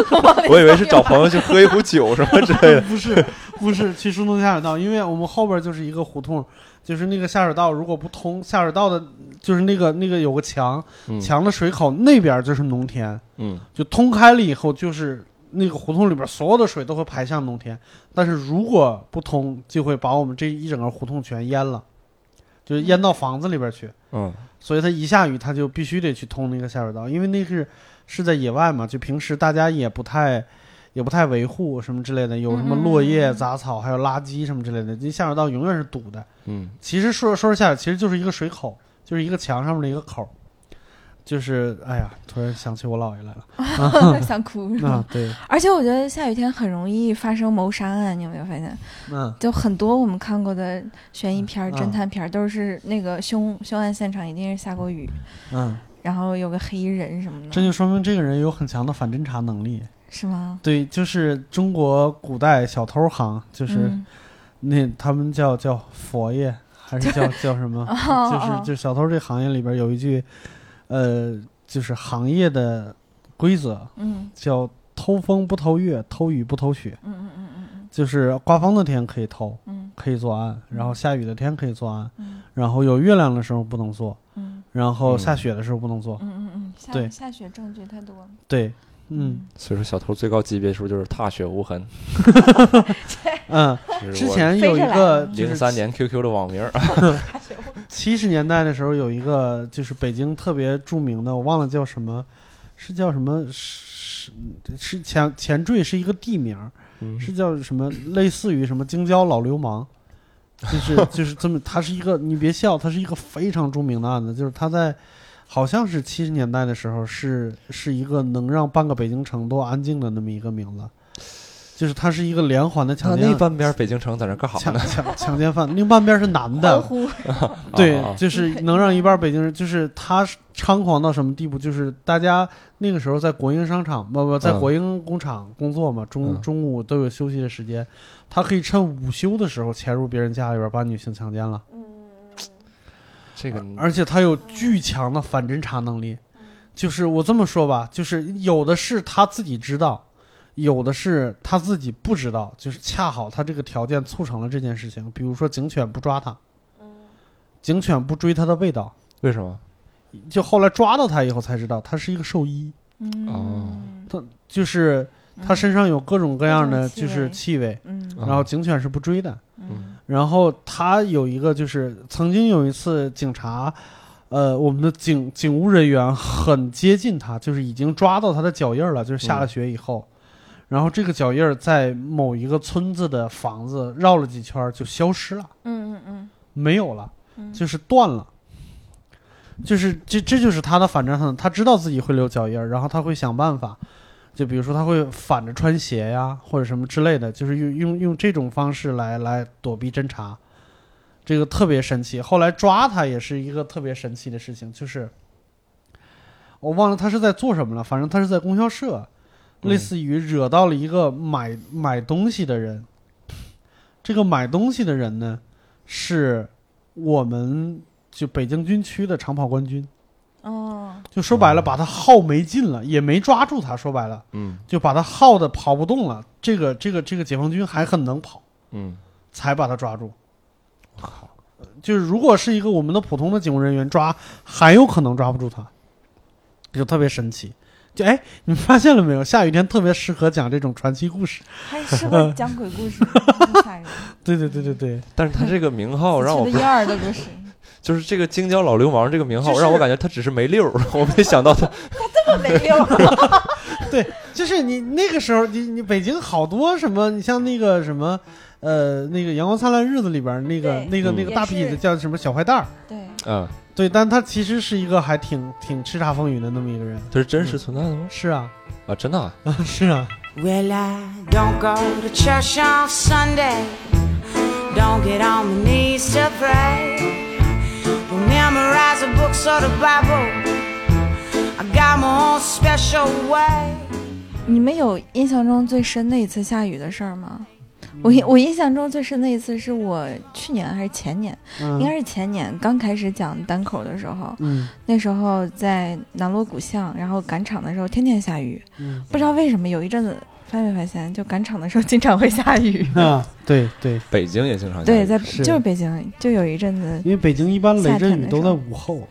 我以为是找朋友去喝一壶酒什么之类的。不是不是去疏通下水道，因为我们后边就是一个胡同，就是那个下水道如果不通，下水道的就是那个那个有个墙，嗯墙的水口那边就是农田，嗯就通开了以后就是。那个胡同里边所有的水都会排向农田，但是如果不通，就会把我们这一整个胡同全淹了，就是淹到房子里边去。嗯所以它一下雨，它就必须得去通那个下水道，因为那是是在野外嘛，就平时大家也不太也不太维护什么之类的，有什么落叶、嗯杂草，还有垃圾什么之类的，这下水道永远是堵的。嗯，其实说说是下水，其实就是一个水口，就是一个墙上面的一个口。就是哎呀，突然想起我姥爷来了啊 想哭是啊吗？！对，而且我觉得下雨天很容易发生谋杀案，你有没有发现？嗯，就很多我们看过的悬疑片、嗯侦探片，都是那个凶凶案现场一定是下过雨，嗯，然后有个黑衣人什么的，这就说明这个人有很强的反侦查能力。是吗？对，就是中国古代小偷行，就是、嗯那他们叫叫佛爷，还是叫 叫什么？哦就是哦就小偷这行业里边有一句，呃，就是行业的规则嗯。叫偷风不偷月，偷雨不偷雪。嗯嗯嗯嗯嗯。就是刮风的天可以偷，嗯。可以作案，然后下雨的天可以作案，嗯。然后有月亮的时候不能做，嗯。然后嗯下雪的时候不能做。嗯嗯嗯，下对。下雪证据太多。了。对，嗯。所以说小偷最高级别是不是就是踏雪无痕？嗯，之前有一个就是零三年 QQ 的网名儿，七十年代的时候，有一个就是北京特别著名的，我忘了叫什么，是叫什么是是前前缀是一个地名，嗯。是叫什么类似于什么京郊老流氓，就是 就是这么，他是一个你别笑，他是一个非常著名的案子，就是他在好像是七十年代的时候是是一个能让半个北京城都安静的那么一个名字，就是他是一个连环的强奸案。那那半边北京城在那干啥呢？强强 强奸犯，另半边是男的，对，啊就是能让一半北京人，就是他猖狂到什么地步？就是大家那个时候在国营商场，不不，在嗯国营工厂工作嘛，中嗯中午都有休息的时间，他可以趁午休的时候潜入别人家里边把女性强奸了，这个而且他有巨强的反侦查能力。就是我这么说吧，就是有的是他自己知道，有的是他自己不知道，就是恰好他这个条件促成了这件事情。比如说警犬不抓他，警犬不追他的味道。为什么？就后来抓到他以后才知道，他是一个兽医，哦嗯，就是他身上有各种各样的就是气味，然后警犬是不追的。嗯然后他有一个就是曾经有一次警察，呃，我们的警警务人员很接近他，就是已经抓到他的脚印儿了，就是下了雪以后。然后这个脚印儿在某一个村子的房子绕了几圈儿就消失了，嗯嗯嗯没有了。嗯，就是断了，就是这这就是他的反侦探，他知道自己会留脚印儿，然后他会想办法，就比如说他会反着穿鞋呀，或者什么之类的，就是用用用这种方式来来躲避侦查，这个特别神奇。后来抓他也是一个特别神奇的事情，就是我忘了他是在做什么了，反正他是在供销社，嗯类似于惹到了一个买买东西的人，这个买东西的人呢是。我们就北京军区的长跑冠军，哦，就说白了，把他耗没劲了，也没抓住他。说白了，嗯就把他耗的跑不动了。这个这个这个解放军还很能跑，嗯，才把他抓住。就是如果是一个我们的普通的警务人员抓，还有可能抓不住他，就特别神奇。就哎，你们发现了没有？下雨天特别适合讲这种传奇故事。还适合讲鬼故事。对对对对对，但是他这个名号让我不死去的燕儿的故事，就是这个京郊老流氓这个名号让我感觉他只是没溜儿，我没想到他。他这么没溜儿。对，就是你那个时候，你你北京好多什么，你像那个什么，呃，那个《阳光灿烂日子》里边那个那个嗯。那个大痞子叫什么小坏蛋儿，对，嗯，对，但他其实是一个还挺挺叱咤风云的那么一个人。他是真实存在的吗？是啊，啊，真的啊？是啊，Well, I don't go to church on Sunday. Don't get on my knees to pray. Don't memorize the books or the Bible. I got my own special way. 你们有印象中最深的一次下雨的事儿吗？我印我印象中最深的一次是我去年还是前年，应该嗯是前年刚开始讲单口的时候，嗯那时候在南锣鼓巷，然后赶场的时候天天下雨，嗯不知道为什么有一阵子发没发现，就赶场的时候经常会下雨。啊，对对，北京也经常下对，在是就是北京就有一阵子，因为北京一般雷阵雨都在午后，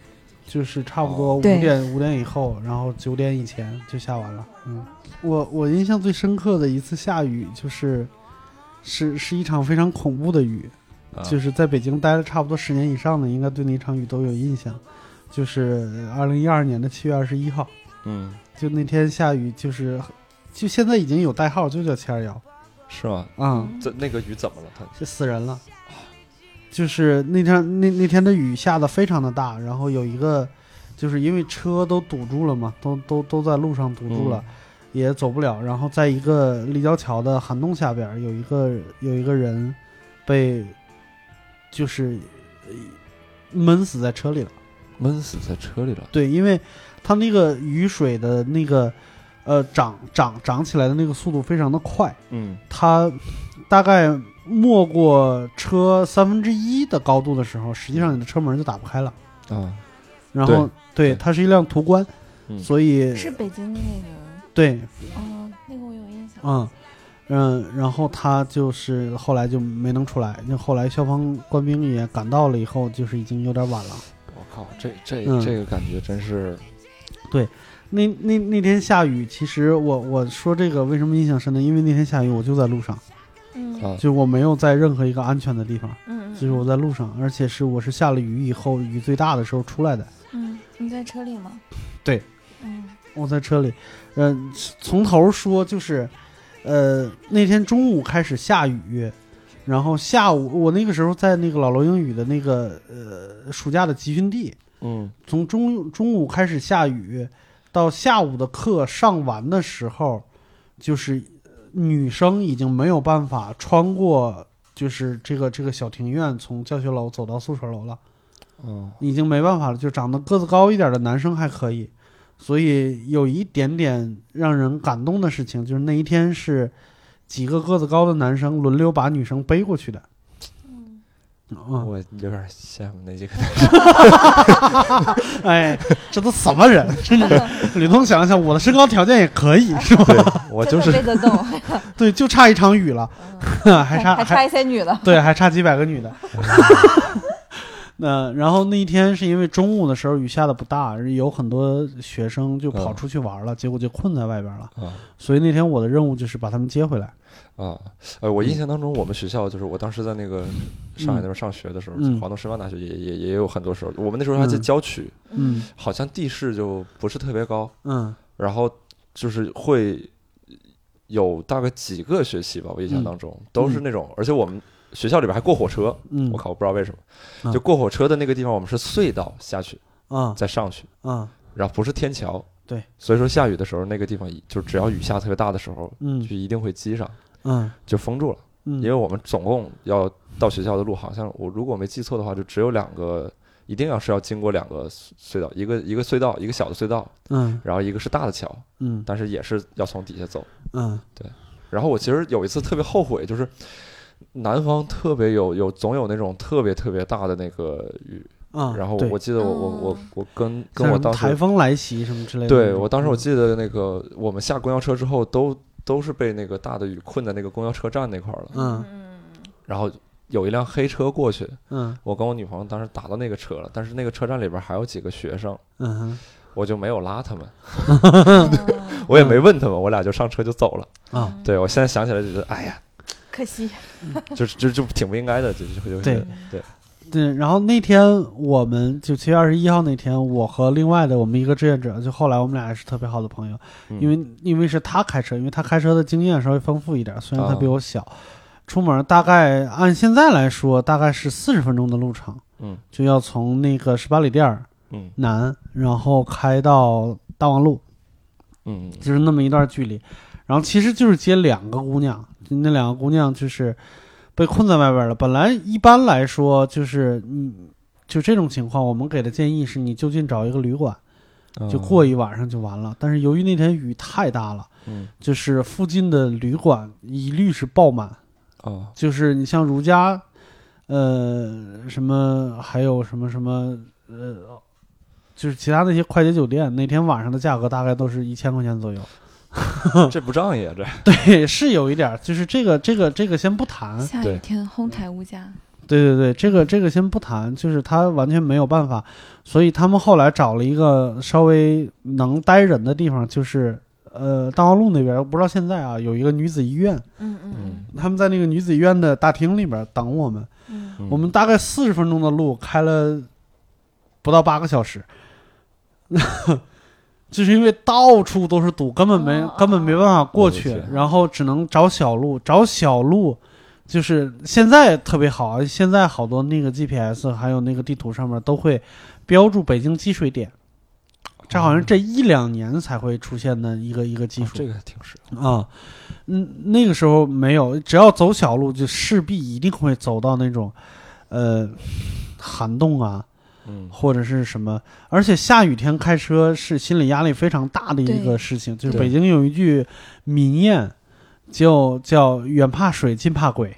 就是差不多五点五点以后，然后九点以前就下完了。嗯，我我印象最深刻的一次下雨就是。是是一场非常恐怖的雨，啊就是在北京待了差不多十年以上的，应该对那场雨都有印象。就是二零一二年的七月二十一号，嗯，就那天下雨，就是就现在已经有代号，就叫七二幺是吗？啊，这那个雨怎么了？它就死人了。就是那天那那天的雨下的非常的大，然后有一个，就是因为车都堵住了嘛，都都都在路上堵住了，也走不了。然后在一个立交桥的涵洞下边，有一个有一个人被就是呃闷死在车里了。闷死在车里了。对，因为它那个雨水的那个呃涨涨涨起来的那个速度非常的快，嗯它大概没过车三分之一的高度的时候，实际上你的车门就打不开了。啊，然后对，对它是一辆途观，嗯所以是北京的那个，对，哦，那个我有印象。嗯。嗯，然后他就是后来就没能出来，就后来消防官兵也赶到了以后，就是已经有点晚了。我靠，这这嗯这个感觉真是，对那那那天下雨，其实我我说这个为什么印象深呢？因为那天下雨我就在路上，嗯啊就我没有在任何一个安全的地方，嗯，就是我在路上，而且是我是下了雨以后雨最大的时候出来的。嗯，你在车里吗？对，嗯我在车里，嗯、从头说就是，呃，那天中午开始下雨，然后下午我那个时候在那个老罗英语的那个呃暑假的集训地，嗯从中中午开始下雨，到下午的课上完的时候，就是呃女生已经没有办法穿过，就是这个这个小庭院，从教学楼走到宿舍楼了，嗯已经没办法了。就长得个子高一点的男生还可以，所以有一点点让人感动的事情，就是那一天是几个个子高的男生轮流把女生背过去的。嗯，嗯，我有点羡慕那几个。哎，这都什么人？真是，吕东想了想，我的身高条件也可以，是吧？我就是背得动，对，就差一场雨了，还差还差一些女的。对，还差几百个女的。那然后那一天是因为中午的时候雨下的不大，有很多学生就跑嗯出去玩了，结果就困在外边了。啊所以那天我的任务就是把他们接回来。啊，呃，我印象当中，我们学校就是我当时在那个上海那边上学的时候，嗯华东师范大学也也也有很多时候，我们那时候还在嗯郊区，嗯好像地势就不是特别高，嗯然后就是会有大概几个学期吧，我印象当中、都是那种，而且我们学校里边还过火车，嗯，我靠，我不知道为什么，嗯。就过火车的那个地方，我们是隧道下去啊再上去，啊然后不是天桥，对，所以说下雨的时候那个地方就只要雨下特别大的时候，嗯。就一定会积上，嗯。就封住了。嗯，因为我们总共要到学校的路，好像我如果没记错的话，就只有两个，一定要是要经过两个隧隧道，一个一个隧道，一个小的隧道，嗯。然后一个是大的桥，嗯。但是也是要从底下走。嗯。对。然后我其实有一次特别后悔，就是南方特别有有总有那种特别特别大的那个雨，啊，然后我记得我我我哦。我跟跟我当时台风来袭什么之类的。对我当时我记得那个我们下公交车之后都都是被那个大的雨困在那个公交车站那块儿了，嗯。然后有一辆黑车过去，嗯。我跟我女朋友当时打到那个车了，但是那个车站里边还有几个学生，嗯我就没有拉他们，嗯 我也没问他们，我俩就上车就走了。啊，对我现在想起来就觉得，哎呀，可惜。就是就就挺不应该的，就就就对。对，对，然后那天我们就七月二十一号那天，我和另外的我们一个志愿者，就后来我们俩也是特别好的朋友，嗯。因为因为是他开车，因为他开车的经验稍微丰富一点，虽然他比我小，出门大概按现在来说大概是四十分钟的路程，嗯。就要从那个十八里店儿嗯。南，然后开到大望路，嗯。就是那么一段距离，然后其实就是接两个姑娘，就那两个姑娘就是被困在外边了。本来一般来说就是你就这种情况，我们给的建议是你就近找一个旅馆，嗯，就过一晚上就完了。但是由于那天雨太大了，嗯就是附近的旅馆一律是爆满，哦就是你像如家，呃，什么还有什么什么呃。就是其他那些快捷酒店，那天晚上的价格大概都是一千块钱左右。这不仗义啊，这。对，是有一点儿，就是这个这个这个先不谈，对下雨天哄抬物价，对对对，这个这个先不谈，就是他完全没有办法，所以他们后来找了一个稍微能待人的地方，就是呃大望路那边，我不知道现在啊有一个女子医院，嗯嗯嗯。他们在那个女子医院的大厅里边等我们，嗯嗯。我们大概四十分钟的路开了不到八个小时。就是因为到处都是堵，根本没、哦根本没办法过去然后只能找小路，找小路，就是现在特别好啊！现在好多那个 GPS 还有那个地图上面都会标注北京积水点，这好像这一两年才会出现的一个一个技术哦这个挺实用，啊。嗯，那个时候没有，只要走小路，就势必一定会走到那种，呃，涵洞啊，嗯或者是什么，而且下雨天开车是心理压力非常大的一个事情。就是北京有一句民谚，就叫远怕水，近怕鬼。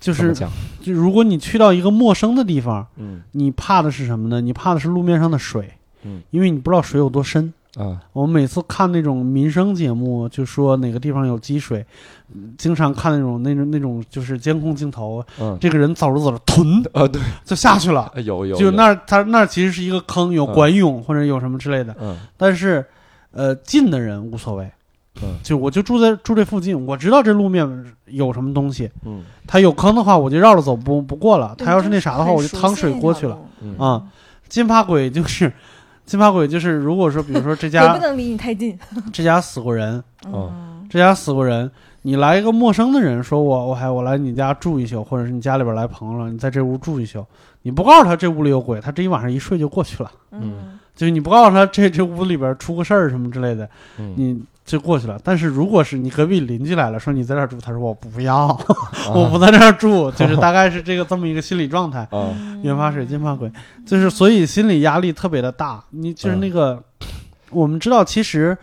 就是？就如果你去到一个陌生的地方，嗯你怕的是什么呢？你怕的是路面上的水，嗯因为你不知道水有多深。啊我们每次看那种民生节目，就说哪个地方有积水，嗯经常看那种那种那种就是监控镜头，嗯这个人走着走着，吞啊对，就下去了。哎有有有就那儿，他那儿其实是一个坑，有嗯管涌或者有什么之类的。嗯但是，呃，近的人无所谓。嗯就我就住在住这附近，我知道这路面有什么东西。嗯它有坑的话，我就绕着走，不不过了。对它要是那啥的话，我就趟水过去了。。嗯啊，金发鬼就是，金发鬼就是，如果说比如说这家 不家能离你太近。这家死过人，这家死过人，你来一个陌生的人，说我我还我来你家住一宿，或者是你家里边来朋友了，你在这屋住一宿，你不告诉他这屋里有鬼，他这一晚上一睡就过去了。嗯，就是你不告诉他这这屋里边出个事儿什么之类的，嗯你就过去了。但是如果是你隔壁邻居来了，说你在这儿住，他说我不要，啊 我不在这儿住，就是大概是这个这么一个心理状态。啊远怕水，近怕鬼，就是所以心理压力特别的大。你就是那个，我们知道其实，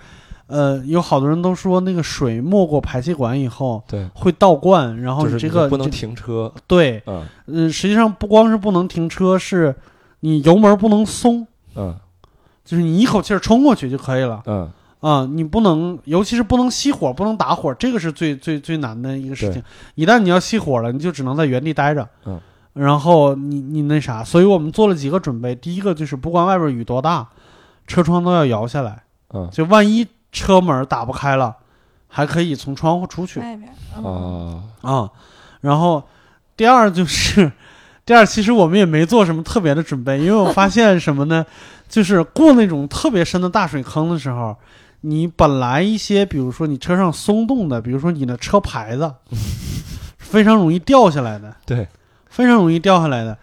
呃，有好多人都说那个水没过排气管以后对，会倒灌，然后你这个不能停车，对，嗯呃，实际上不光是不能停车，是你油门不能松，嗯就是你一口气儿冲过去就可以了。嗯啊、你不能，尤其是不能熄火，不能打火，这个是最最最难的一个事情。一旦你要熄火了，你就只能在原地待着。嗯，然后你你那啥，所以我们做了几个准备。第一个就是不管外边雨多大，车窗都要摇下来，嗯就万一车门打不开了，还可以从窗户出去外边嗯啊啊。然后第二就是，第二其实我们也没做什么特别的准备，因为我发现什么呢？就是过那种特别深的大水坑的时候，你本来一些，比如说你车上松动的，比如说你的车牌子，非常容易掉下来的，对，非常容易掉下来的。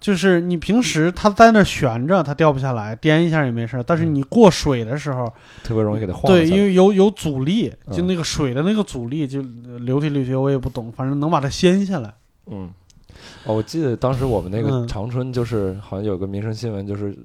就是你平时它在那儿悬着，它掉不下来，颠一下也没事儿。但是你过水的时候，特别容易给它晃对，因为有有阻力，嗯就那个水的那个阻力，就呃流体力学我也不懂，反正能把它掀下来。嗯，哦，我记得当时我们那个嗯长春就是好像有个民生新闻，就是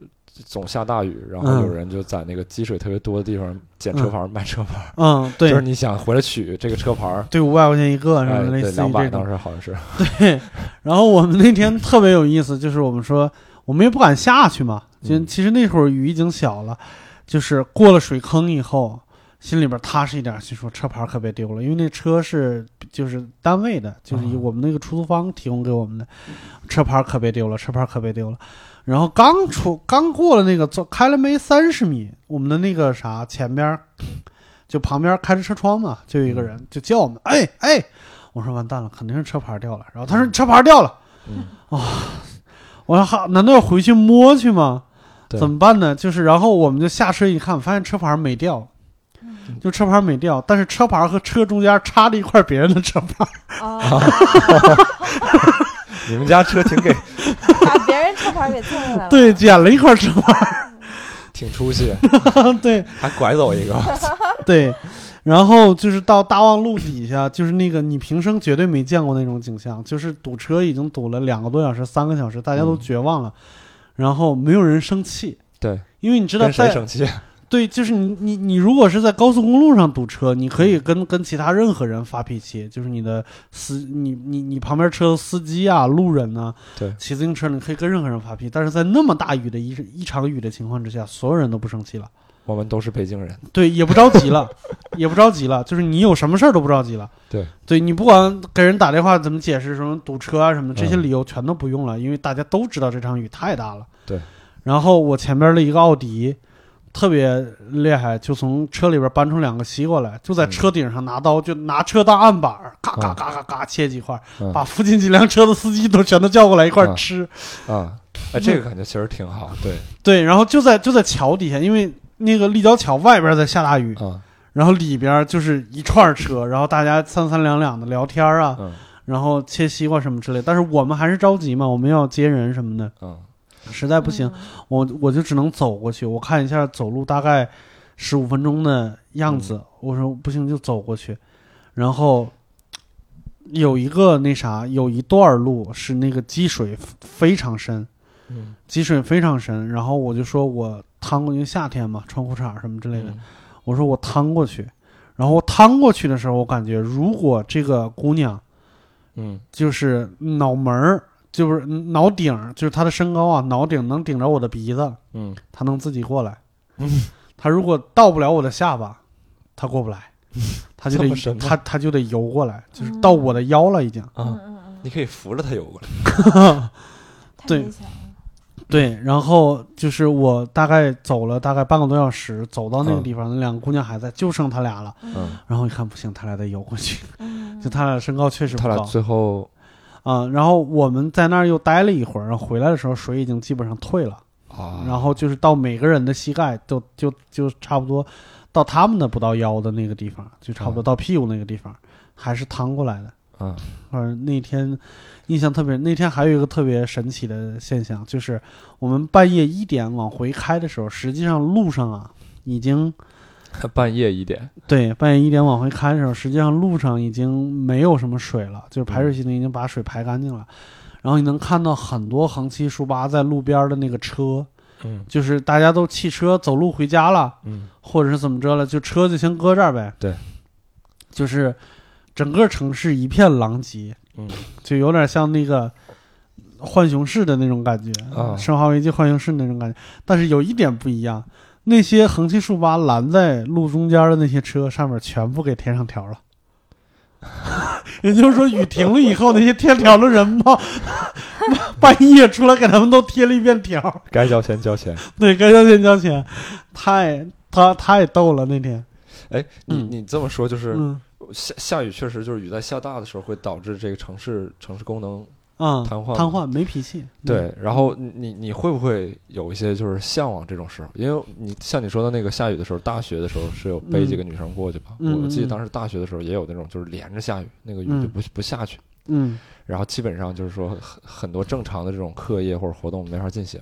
总下大雨，然后嗯。有人就在那个积水特别多的地方捡车牌儿卖车牌儿，嗯，对，就是你想回来取这个车牌儿，对，五百块钱一个，什哎，么类对，两百当。时好像是，对，然后我们那天特别有意思，就是我们说我们也不敢下去嘛，就嗯。其实那会儿雨已经小了，就是过了水坑以后，心里边踏实一点，就说车牌可别丢了，因为那车是就是单位的，就是以啊。我们那个出租方提供给我们的，车牌可别丢了，车牌可别丢了。然后刚出刚过了那个走开了没三十米，我们的那个啥前边儿就旁边开着车窗嘛，就有一个人就叫我们，哎哎，我说完蛋了，肯定是车牌掉了。然后他说车牌掉了，嗯我说哈，难道要回去摸去吗？对怎么办呢？就是然后我们就下车一看，发现车牌没掉，就车牌没掉，但是车牌和车中间插着一块别人的车牌。哦，你们家车停给把别人车牌给蹭下来了。对，捡了一块车牌。挺出息，对。还拐走一个，对，然后就是到大望路底下，就是那个你平生绝对没见过那种景象，就是堵车已经堵了两个多小时、三个小时，大家都嗯绝望了，然后没有人生气，对，因为你知道跟谁在生气？对，就是你你你如果是在高速公路上堵车，你可以跟跟其他任何人发脾气，就是你的司你你你旁边车的司机啊、路人呐、对骑自行车你可以跟任何人发脾气，但是在那么大雨的一一场雨的情况之下，所有人都不生气了，我们都是北京人，对，也不着急了，也不着急了，就是你有什么事儿都不着急了。对，对你不管给人打电话怎么解释什么堵车啊什么的，这些嗯理由全都不用了，因为大家都知道这场雨太大了。对，然后我前边的一个奥迪特别厉害，就从车里边搬出两个西瓜来，就在嗯。车顶上拿刀，就拿车当案板儿，嘎嘎嗯。嘎嘎嘎切几块，嗯。把附近几辆车的司机都全都叫过来一块吃。啊，哎，这个感觉其实挺好，对，对，然后就在就在桥底下，因为那个立交桥外边在下大雨，啊，然后里边就是一串车，然后大家三三两两的聊天啊，嗯。然后切西瓜什么之类。但是我们还是着急嘛，我们要接人什么的，嗯实在不行，我我就只能走过去。我看一下走路大概十五分钟的样子，我说不行就走过去。然后有一个那啥，有一段路是那个积水非常深，嗯积水非常深。然后我就说我趟过，因为夏天嘛，穿裤衩什么之类的。嗯我说我趟过去，然后我趟过去的时候，我感觉如果这个姑娘嗯就是脑门儿，就是脑顶，就是他的身高啊，脑顶能顶着我的鼻子，嗯他能自己过来。他如果到不了我的下巴，他过不来，他就得这么深吗她她就得游过来，就是到我的腰了已经。嗯啊，你可以扶着他游过来，对太危险了。对，然后就是我大概走了大概半个多小时，走到那个嗯地方，那两个姑娘还在，就剩他俩了。嗯，然后一看不行，他俩得游过去，嗯，就他俩身高确实不高。他俩最后啊、然后我们在那儿又待了一会儿，然后回来的时候水已经基本上退了，啊，然后就是到每个人的膝盖都就就差不多到他们的不到腰的那个地方，就差不多到屁股那个地方，还是趟过来的。啊嗯，那天印象特别，那天还有一个特别神奇的现象，就是我们半夜一点往回开的时候，实际上路上啊已经 半夜一点，对，半夜一点往回开的时候，实际上路上已经没有什么水了，就是排水系统已经把水排干净了。然后你能看到很多横七竖八在路边的那个车，嗯就是大家都弃车走路回家了，嗯或者是怎么着了，就车就先搁这儿呗。对，就是整个城市一片狼藉，嗯就有点像那个浣熊市的那种感觉，啊生化危机》浣熊市那种感觉。但是有一点不一样，那些横七竖八拦在路中间的那些车上面全部给贴上条了。也就是说，雨停了以后，那些贴条的人嘛，半夜出来给他们都贴了一遍条。该交钱交钱。对，该交钱交钱，太他太逗了那天。哎，你嗯你这么说就是嗯下下雨，确实就是雨在下大的时候会导致这个城市城市功能啊，瘫痪瘫痪没脾气。对，然后你你你会不会有一些就是向往这种时候？因为你像你说的那个下雨的时候，大学的时候是有背几个女生过去吧？嗯我记得嗯当时大学的时候也有那种就是连着下雨，那个雨嗯就不不下去，嗯然后基本上就是说很很多正常的这种课业或者活动没法进行。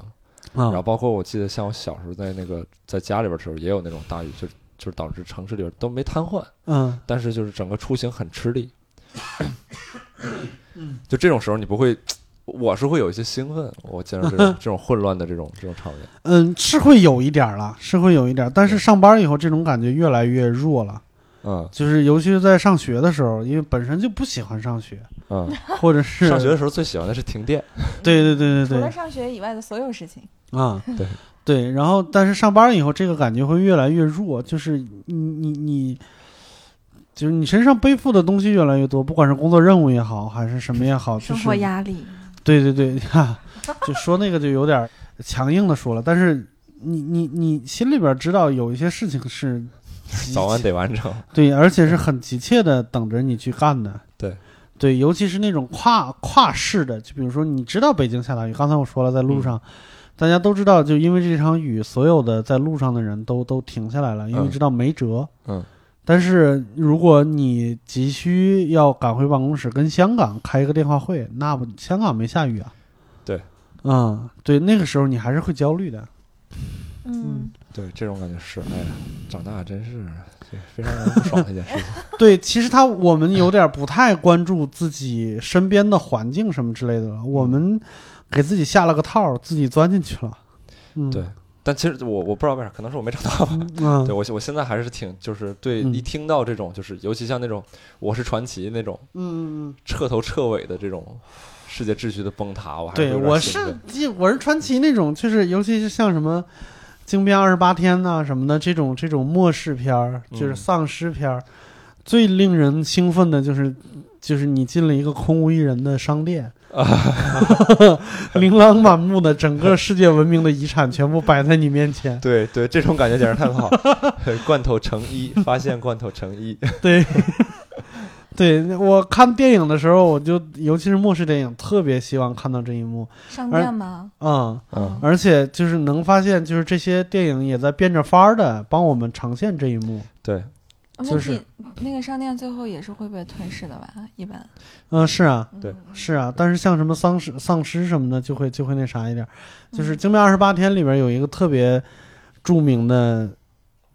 啊然后包括我记得像我小时候在那个在家里边的时候也有那种大雨，就就是导致城市里边都没瘫痪，嗯但是就是整个出行很吃力。就这种时候你不会。我是会有一些兴奋，我见到这种 这种混乱的这种这种场面。嗯，是会有一点了，是会有一点，但是上班以后这种感觉越来越弱了。嗯。就是尤其是在上学的时候，因为本身就不喜欢上学，嗯，或者是上学的时候最喜欢的是停电。对对对对对。除了上学以外的所有事情，啊，对。对，然后但是上班以后这个感觉会越来越弱，就是你你你，就是你身上背负的东西越来越多，不管是工作任务也好，还是什么也好，就生是活压力，对对对，哈，就说那个就有点强硬的说了，但是你你你心里边知道有一些事情是早晚得完成。对，而且是很急切的等着你去干的。对，对，尤其是那种跨跨市的，就比如说你知道北京下大雨，刚才我说了，在路上。大家都知道，就因为这场雨，所有的在路上的人都都停下来了，因为嗯知道没辙。嗯，但是如果你急需要赶回办公室跟香港开一个电话会，那不香港没下雨啊？对，嗯，对，那个时候你还是会焦虑的。嗯，对，这种感觉是，哎呀，长大真是非常让人不爽的一件事情。对，其实他我们有点不太关注自己身边的环境什么之类的了，我们给自己下了个套，自己钻进去了。嗯，对但其实我我不知道为啥，可能是我没找到吧。嗯，对我我现在还是挺就是对嗯一听到这种就是尤其像那种我是传奇那种嗯嗯彻头彻尾的这种世界秩序的崩塌，我还是对我是我是传奇那种，就是尤其是像什么《惊变二十八天》呐什么的这种这种末世片儿，就是嗯丧尸片儿，最令人兴奋的就是就是你进了一个空无一人的商店。琳琅满目的整个世界文明的遗产全部摆在你面前，对对，这种感觉简直太好。罐头成一，发现罐头成一。对，对我看电影的时候，我就尤其是末世电影，特别希望看到这一幕。商店吗？嗯，嗯，而且就是能发现，就是这些电影也在变着法儿的帮我们呈现这一幕。对，就是那个商店最后也是会被吞噬的吧？一般。嗯，是啊，对嗯是啊，但是像什么丧尸、丧尸什么的，就会就会那啥一点儿。就是《嗯惊变二十八天》里边有一个特别著名的，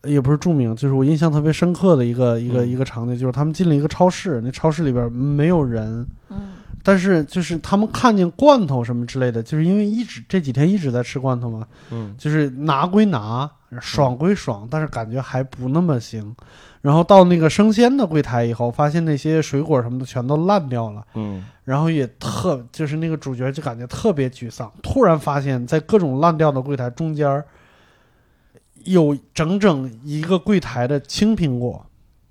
也不是著名，就是我印象特别深刻的一个一个、嗯一个场景，就是他们进了一个超市，那超市里边没有人，嗯但是就是他们看见罐头什么之类的，就是因为一直这几天一直在吃罐头嘛，嗯就是拿归拿，爽归爽，但是感觉还不那么行。然后到那个生鲜的柜台以后，发现那些水果什么的全都烂掉了，嗯。然后也特就是那个主角就感觉特别沮丧。突然发现，在各种烂掉的柜台中间儿，有整整一个柜台的青苹果，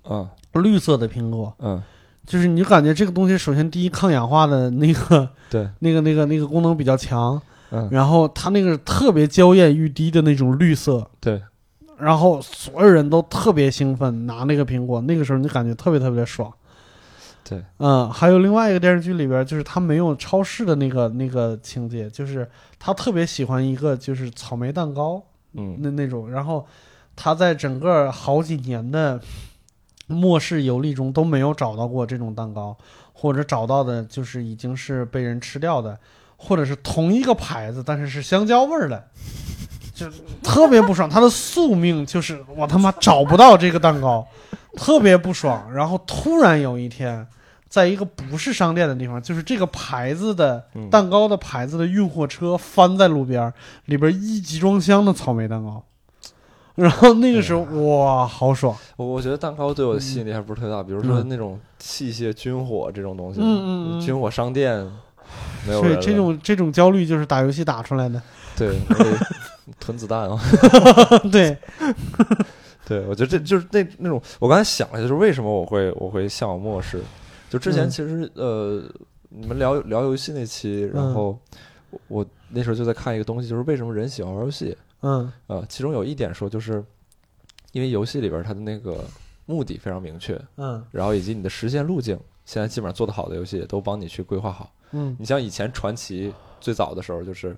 嗯。绿色的苹果，嗯，就是你就感觉这个东西，首先第一抗氧化的那个对，那个那个那个功能比较强，嗯。然后它那个特别娇艳欲滴的那种绿色，对，然后所有人都特别兴奋拿那个苹果，那个时候你感觉特别特别的爽。对，嗯，还有另外一个电视剧里边，就是他没有超市的那个那个情节，就是他特别喜欢一个就是草莓蛋糕嗯。那那种，然后他在整个好几年的末世游历中都没有找到过这种蛋糕，或者找到的就是已经是被人吃掉的，或者是同一个牌子但是是香蕉味儿的，就特别不爽。他的宿命就是我他妈找不到这个蛋糕，特别不爽。然后突然有一天。在一个不是商店的地方，就是这个牌子的嗯蛋糕的牌子的运货车翻在路边，里边一集装箱的草莓蛋糕。然后那个时候，哇，好爽！我我觉得蛋糕对我的吸引力还不是特别大，比如说嗯那种器械军火这种东西，嗯嗯嗯军火商店没有了这种这种焦虑就是打游戏打出来的。对那个囤子弹啊，对，对我觉得这就是那那种，我刚才想了，就是为什么我会我会向往末世，就之前嗯。其实、呃，你们聊聊游戏那期，然嗯。后我我那时候就在看一个东西，就是为什么人喜欢玩游戏嗯。呃、其中有一点说就是，因为游戏里边它的那个目的非常明确，嗯。然后以及你的实现路径，现在基本上做得好的游戏也都帮你去规划好。嗯。你像以前传奇最早的时候，就是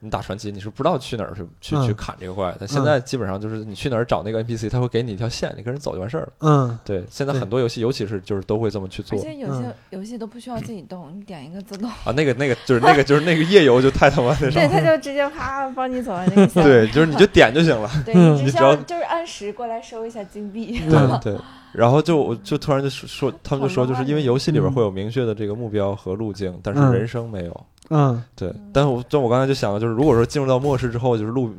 你打传奇，你是不知道去哪儿去去嗯去砍这个怪，但现在基本上就是你去哪儿找那个 NPC，他会给你一条线，你跟人走就完事儿了。嗯，对，现在很多游戏，尤其是就是都会这么去做而且有些嗯游戏都不需要自己动，你点一个自动，啊。那个那个就是那个就是那个夜游就太他妈那啥对，他。就直接啪帮你走完那个线。对，就是你就点就行了。对，嗯你只需要要就是按时过来收一下金币。嗯对对，然后就我就突然就说说，他们就说，就是因为游戏里边嗯会有明确的这个目标和路径，但是嗯人生没有。嗯。对，但是我就我刚才就想了，就是如果说进入到末世之后，就是路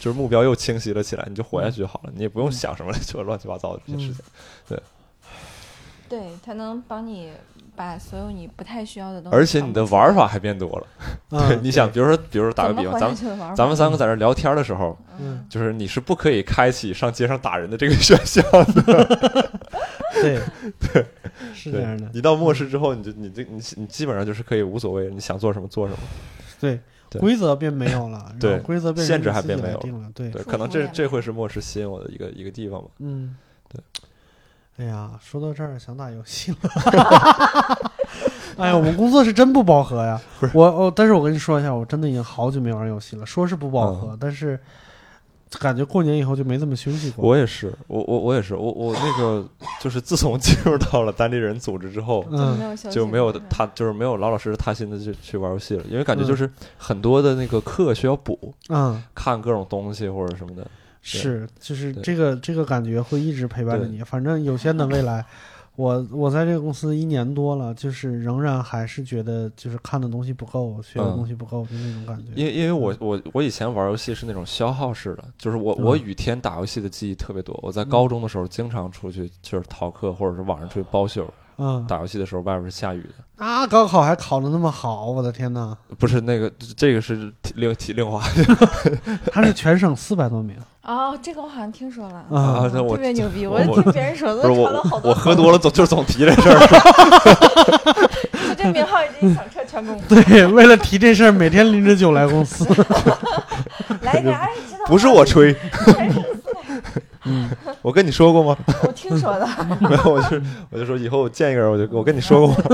就是目标又清晰了起来，你就活下去就好了，你也不用想什么就乱七八糟的这些事情。对，对他能帮你把所有你不太需要的东西。而且你的玩法，还变多了。对，嗯，你想，比如说，比如说打个比方，咱们们咱们三个在这聊天的时候，嗯，就是你是不可以开启上街上打人的这个选项的。对对，是这对样的，你到末世之后，你就你这你你基本上就是可以无所谓，你想做什么做什么。对，对规则便没有了，对规则变限制还变没有了，对，对，束可能这这会是末世吸引我的一个一个地方吧。嗯，对。哎呀，说到这儿想打游戏了，哎呀，我们工作是真不饱和呀不是！我哦，但是我跟你说一下，我真的已经好久没玩游戏了。说是不饱和，嗯但是感觉过年以后就没怎么休息过。我也是，我我我也是，我我那个就是自从进入到了单立人组织之后，就没嗯有就没有过踏，就是没有老老实实踏心的去去玩游戏了，因为感觉嗯就是很多的那个课需要补，嗯，看各种东西或者什么的。是，就是这个这个感觉会一直陪伴着你。反正有限的未来，我我在这个公司一年多了，就是仍然还是觉得就是看的东西不够，学的嗯东西不够，就那种感觉。因为因为我我我以前玩游戏是那种消耗式的，就是我我嗯雨天打游戏的记忆特别多。我在高中的时候经常出去就是逃课，或者是晚上出去包宿。嗯，打游戏的时候外边是下雨的，啊，高考还考的那么好，我的天呐！不是那个这个是另另话 他是全省四百多名哦，这个我好像听说了，啊啊。那我特别牛逼，我我听别人说不是都传了好我多。我喝多了总 就是总提这事儿。就这名号已经响彻全公。对，为了提这事儿，每天拎着酒来公司。来一个，哎，知道不是我吹，嗯，我跟你说过吗？我听说的，没有，我就我就说以后我见一个人，我就我跟你说过吗。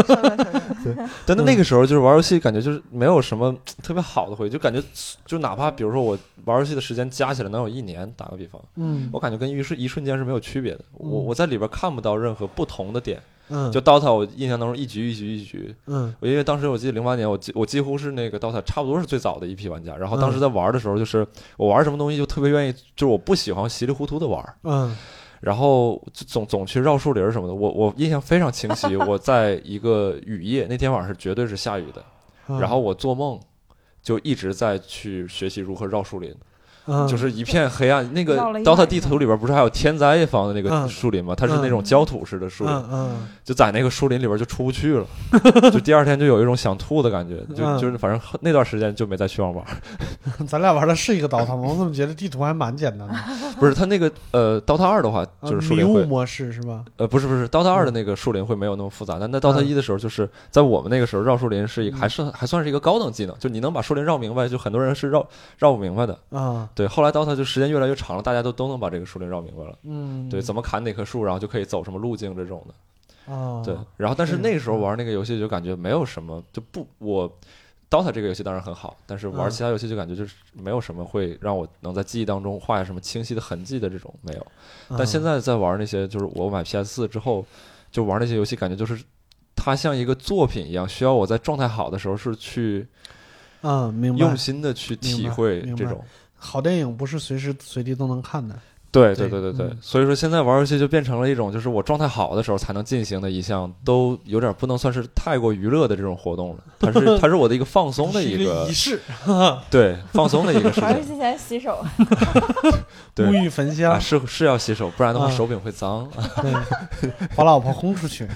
真的那那个时候就是玩游戏，感觉就是没有什么特别好的回忆，就感觉就哪怕比如说我玩游戏的时间加起来能有一年，打个比方，嗯我感觉跟一瞬一瞬间是没有区别的。我嗯我在里边看不到任何不同的点。嗯，就 DOTA，我印象当中一局一局一局，嗯我因为当时我记得零八年，我几我几乎是那个 DOTA 差不多是最早的一批玩家。然后当时在玩的时候，就是我玩什么东西就特别愿意，就是我不喜欢稀里糊涂的玩。嗯然后就总总去绕树林什么的。我我印象非常清晰，我在一个雨夜，那天晚上是绝对是下雨的，嗯，然后我做梦就一直在去学习如何绕树林，嗯就是一片黑暗。那个 DOTA 地图里边不是还有天灾一方的那个嗯树林吗？它是那嗯种焦土式的树林，嗯嗯就在那个树林里边就出不去了，就第二天就有一种想吐的感觉，就嗯就是反正那段时间就没再去网吧。嗯，咱俩玩的是一个 DOTA 吗？我怎么觉得地图还蛮简单的？不是它那个呃 DOTA 二的话，就是树迷林模式是吧？呃，不是不是，DOTA 二的那个树林会没有那么复杂，但那 DOTA 嗯一的时候，就是在我们那个时候绕树林是一个嗯还是还算是一个高等技能，就你能把树林绕明白，就很多人是绕绕不明白的。啊，对，后来 DOTA 就时间越来越长了，大家都都能把这个树林绕明白了。嗯，对，怎么砍哪棵树，然后就可以走什么路径这种的。啊？对，然后但是嗯那个时候嗯玩那个游戏就感觉没有什么，就不我 DOTA 这个游戏当然很好，但是玩嗯其他游戏就感觉就是没有什么会让我能在记忆当中画下什么清晰的痕迹的这种没有。啊但现在在玩那些，就是我买 PS 四之后，就玩那些游戏，感觉就是它像一个作品一样，需要我在状态好的时候是去嗯，明白用。心的去体会这种。好电影不是随时随地都能看的。对对对对对所以说现在玩游戏就变成了一种，就是我状态好的时候才能进行的一项，都有点不能算是太过娱乐的这种活动了。它是它是我的一个放松的一个仪式，对放松的一个事玩游情戏前洗手，对。沐浴焚啊，香，是是要洗手，不然的话啊。手柄会脏，对，把老婆轰出去。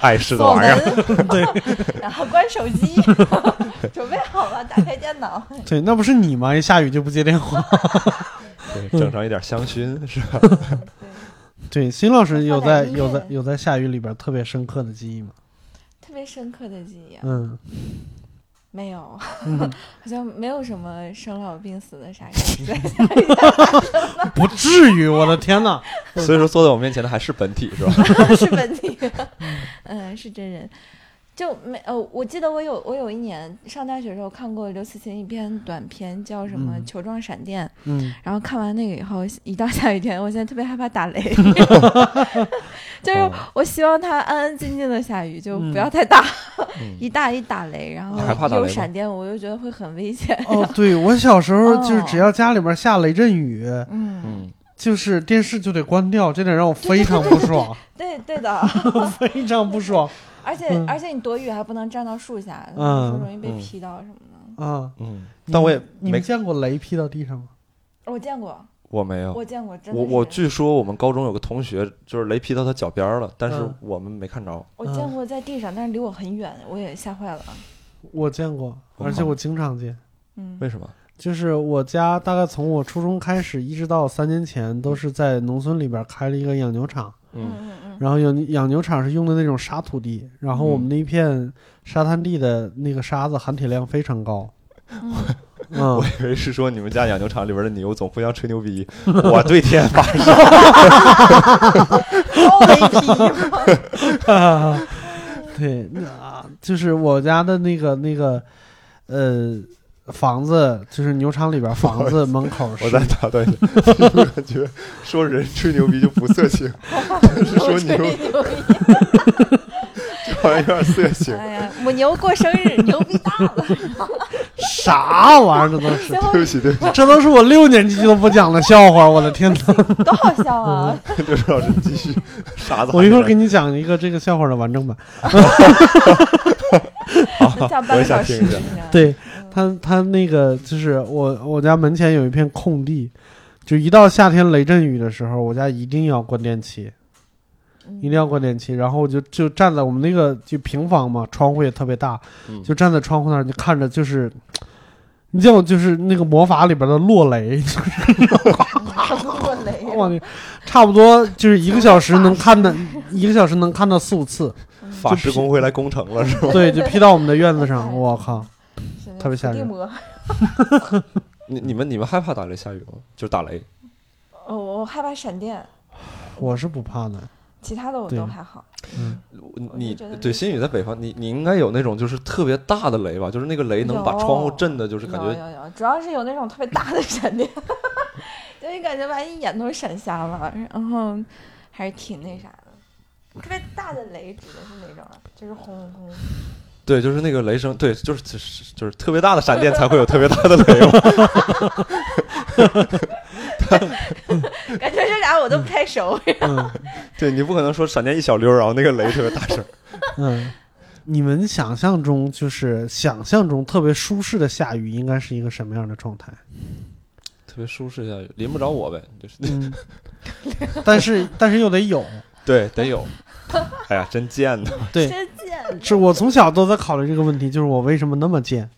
碍事的锁玩意儿。对。然后关手机，准备好了，打开电脑。对，那不是你吗？一下雨就不接电话。对，整上一点香薰 是吧？对，辛老师有在有在有在下雨里边特别深刻的记忆吗？特别深刻的记忆啊，嗯没有，嗯，好像没有什么生老病死的啥事儿。不至于，我的天哪！所以说坐在我面前的还是本体是吧？是本体，嗯，是真人。就没呃，我记得我有我有一年上大学的时候看过刘慈欣一篇短片，叫什么嗯《球状闪电》，嗯。然后看完那个以后，一到下雨天，我现在特别害怕打雷 就是哦。我希望它安安静静的下雨，就嗯不要太大，嗯。一大一打雷，然后害怕打雷吗？有闪电，我就觉得会很危险。哦，对我小时候就是哦只要家里边下雷阵雨，嗯，嗯，就是电视就得关掉，这点让我非常不爽，对对的，非常不爽而且、嗯而且你躲雨还不能站到树下，容易被嗯劈到什么的。啊！嗯，你但我也没你们见过雷劈到地上吗？我见过，我没有，我见过，真的我我据说我们高中有个同学就是雷劈到他脚边儿了，但是嗯我们没看着。我见过在地上，但是离我很远，我也吓坏了。我见过，而且我经常见。嗯，为什么？就是我家大概从我初中开始，一直到三年前，都是在农村里边开了一个养牛场。嗯嗯嗯嗯，然后养养牛场是用的那种沙土地，然后我们那一片沙滩地的那个沙子含铁量非常高。嗯嗯我，以为是说你们家养牛场里边的牛总互相吹牛逼，我对天发誓。高雷劈吗？对，那啊就是我家的那个那个呃房子，就是牛场里边房子门口是我再打断一下，我感觉说人吹牛逼就不色情，但是说牛牛逼！就好像有点色情。哎呀，母牛过生日，牛逼大了！啥玩意儿？这都是，对不起，对不起，这都是我六年级都不讲的笑话，我的天哪！多好笑啊！刘老师继续。傻子，我一会儿给你讲一个这个笑话的完整版。好，我也想听一下。，对他，他那个就是我我家门前有一片空地，就一到夏天雷阵雨的时候，我家一定要关电器，一定要关电器。然后我就就站在我们那个就平房嘛，窗户也特别大，嗯就站在窗户那儿就看着就是。你见过就是那个魔法里边的落雷，过雷 我的差不多就是一个小时能看的，一个小时能看到四五次，法师工会来攻城了是吧？对，就劈到我们的院子上，我靠！特别吓人伏地魔 你你们你们害怕打雷下雨吗？就是打雷。哦，我害怕闪电，我是不怕的，其他的我都还好。嗯你对新宇在北方，你你应该有那种就是特别大的雷吧？就是那个雷能把窗户震的，就是感觉有有有，主要是有那种特别大的 闪电，就你感觉把你眼都闪瞎了，然后还是挺那啥的。特别大的雷指的是哪种啊？就是轰轰，对，就是那个雷声，对，就是就是就是特别大的闪电才会有特别大的雷嘛。感觉这俩我都不太熟。嗯对你不可能说闪电一小溜儿，然后那个雷特别大声。嗯。你们想象中就是想象中特别舒适的下雨，应该是一个什么样的状态？特别舒适下雨，淋不着我呗，就是嗯，但是但是又得有，对，得有。哎呀，真贱呐！对，真贱。是我从小都在考虑这个问题，就是我为什么那么贱？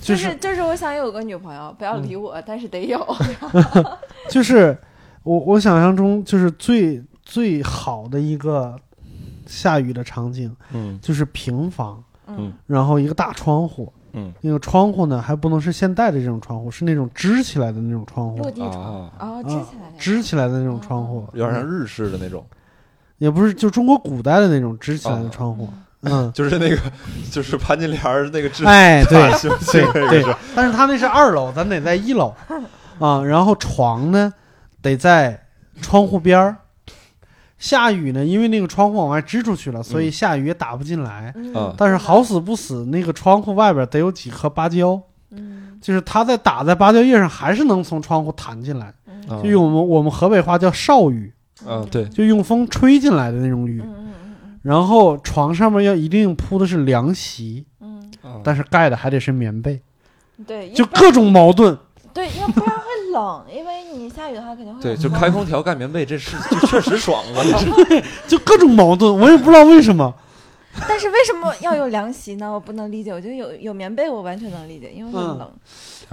就就是是就是，我想有个女朋友，不要理我，但是得有。就是我我想象中就是最最好的一个下雨的场景，嗯就是平房，嗯然后一个大窗户，嗯那个窗户呢还不能是现代的这种窗户，是那种支起来的那种窗户，落地窗啊，哦，支起来的。支起来的那种窗户，有点像日式的那种，也不是就中国古代的那种支起来的窗户，嗯，就是那个 就是潘金莲儿那个制哎，对对但是他那是二楼，咱得在一楼。啊，然后床呢得在窗户边儿。下雨呢，因为那个窗户往外支出去了，所以嗯。下雨也打不进来。但是好死不死，那个窗户外边得有几颗芭蕉，嗯。就是它在打在芭蕉叶上，还是能从窗户弹进来。就用我们我们河北话叫少雨，嗯，对，就用风吹进来的那种雨。然后床上面要一定铺的是凉席，嗯啊但是盖的还得是棉被，嗯，对，就各种矛盾。对，要不然会冷，因为你下雨的话肯定会对，就开空调盖棉被，这是就确实爽啊！这就各种矛盾，我也不知道为什么。但是为什么要有凉席呢？我不能理解。我觉得有有棉被，我完全能理解，因为冷。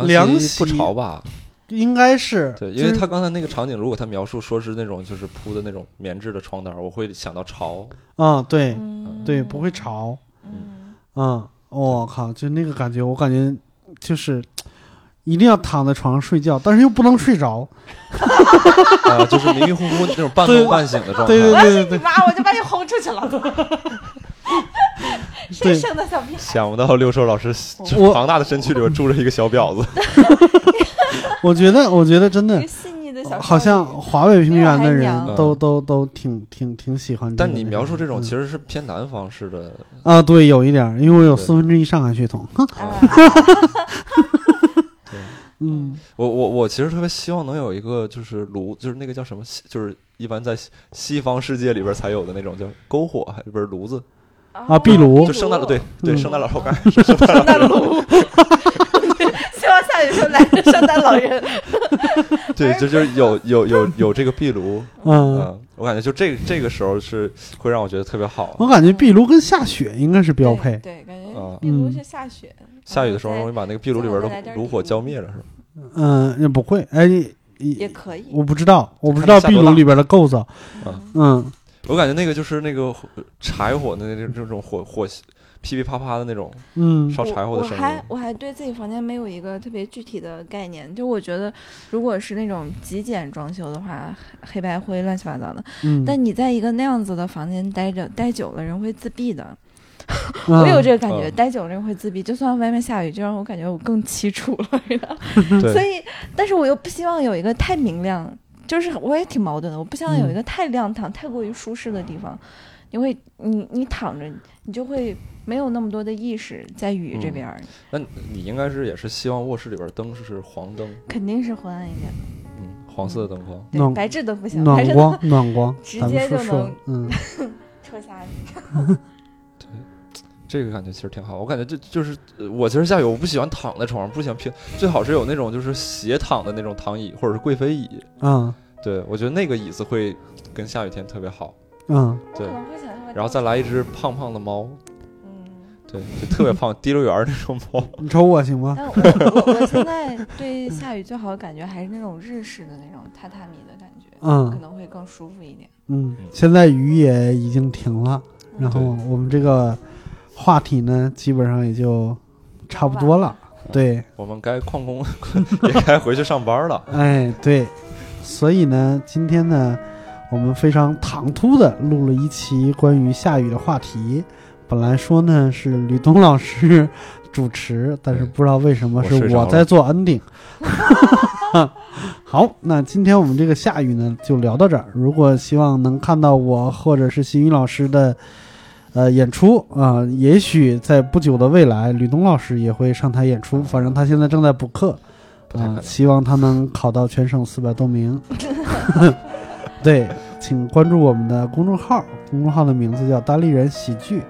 凉席不潮吧？应该是对，因为他刚才那个场景，如果他描述说是那种就是铺的那种棉质的床单，我会想到潮。啊，对嗯，对，不会。潮。嗯，嗯，我靠，就那个感觉，我感觉就是 一定要躺在床上睡觉，但是又不能睡着。啊，就是迷迷糊糊那种半 梦半醒的状态。对对对对对你妈，我就把你轰出去了。谁 对，生的小屁孩？想不到六兽老师我庞大的身躯里边住着一个小婊子。我觉得，我觉得真的细腻的小，好像华北平原的人都都都挺挺挺喜欢。但你描述这种嗯其实是偏南方式的，啊，对，有一点儿，因为我有四分之一上海血统。嗯。我我我其实特别希望能有一个就是炉，就是那个叫什么，就是一般在西西方世界里边才有的那种叫篝火，还不是炉子，啊壁炉。就圣诞老对对嗯。圣诞老我刚才说圣诞圣诞炉。希望下雨时候来个圣诞老人。对，就就是有有有有这个壁炉，嗯，嗯，我感觉就这个这个时候是会让我觉得特别好。我感觉壁炉跟下雪应该是标配。对，感啊觉壁炉是下雪，下雨的时候容易把那个壁炉里边的炉火浇灭了，是吧？嗯，也不会，哎，也也可以。我不知道，我不知道壁炉里边的构造。啊嗯我感觉那个就是那个火柴火的那这这种火火噼噼啪啪的那种嗯烧柴火的声音。我还我还对自己房间没有一个特别具体的概念，就我觉得如果是那种极简装修的话，黑白灰乱七八糟的，嗯，但你在一个那样子的房间待着待久了，人会自闭的。嗯我有这个感觉，嗯待久了人会自闭，就算外面下雨，就让我感觉我更凄楚了。所，以，但是我又不希望有一个太明亮，就是我也挺矛盾的，我不希望有一个太亮堂、太过于舒适的地方。你会，你你躺着，你就会没有那么多的意识在雨这边儿，那你应该是也是希望卧室里边灯是黄灯，肯定是昏暗一点。嗯，黄色的灯光。暖对，白炽灯不行，白暖光暖光，直接就能，嗯。戳瞎你。对这个感觉其实挺好，我感觉这就是呃我其实下雨我不喜欢躺在床上，不喜欢平，最好是有那种就是斜躺的那种躺椅或者是贵妃椅，嗯。对我觉得那个椅子会跟下雨天特别好，嗯，对。然后再来一只胖胖的猫，嗯，对，就特别胖，滴溜圆儿那种猫，你瞅我行吗？但我我我现在对下雨最好的感觉还是那种日式的那种榻榻米的感觉，嗯。可嗯能会更舒服一点。嗯，现在雨也已经停了，然后我们这个话题呢，基本上也就差不多了。对，我们该旷工，也该回去上班了。哎，对，所以呢，今天呢，我们非常唐突的录了一期关于下雨的话题。本来说呢是吕东老师主持，但是不知道为什么是我在做 ending。好，那今天我们这个下雨呢就聊到这儿。如果希望能看到我或者是新宇老师的呃演出啊、也许在不久的未来，吕东老师也会上台演出。反正他现在正在补课。啊。希望他能考到全省四百多名。对，请关注我们的公众号，公众号的名字叫“单立人喜剧”，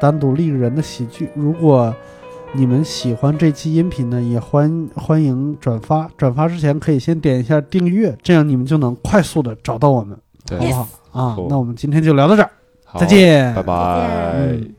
单独立人的喜剧。如果你们喜欢这期音频呢，也欢欢迎转发。转发之前可以先点一下订阅，这样你们就能快速的找到我们，好不好？啊，那我们今天就聊到这儿，再，见，拜拜嗯。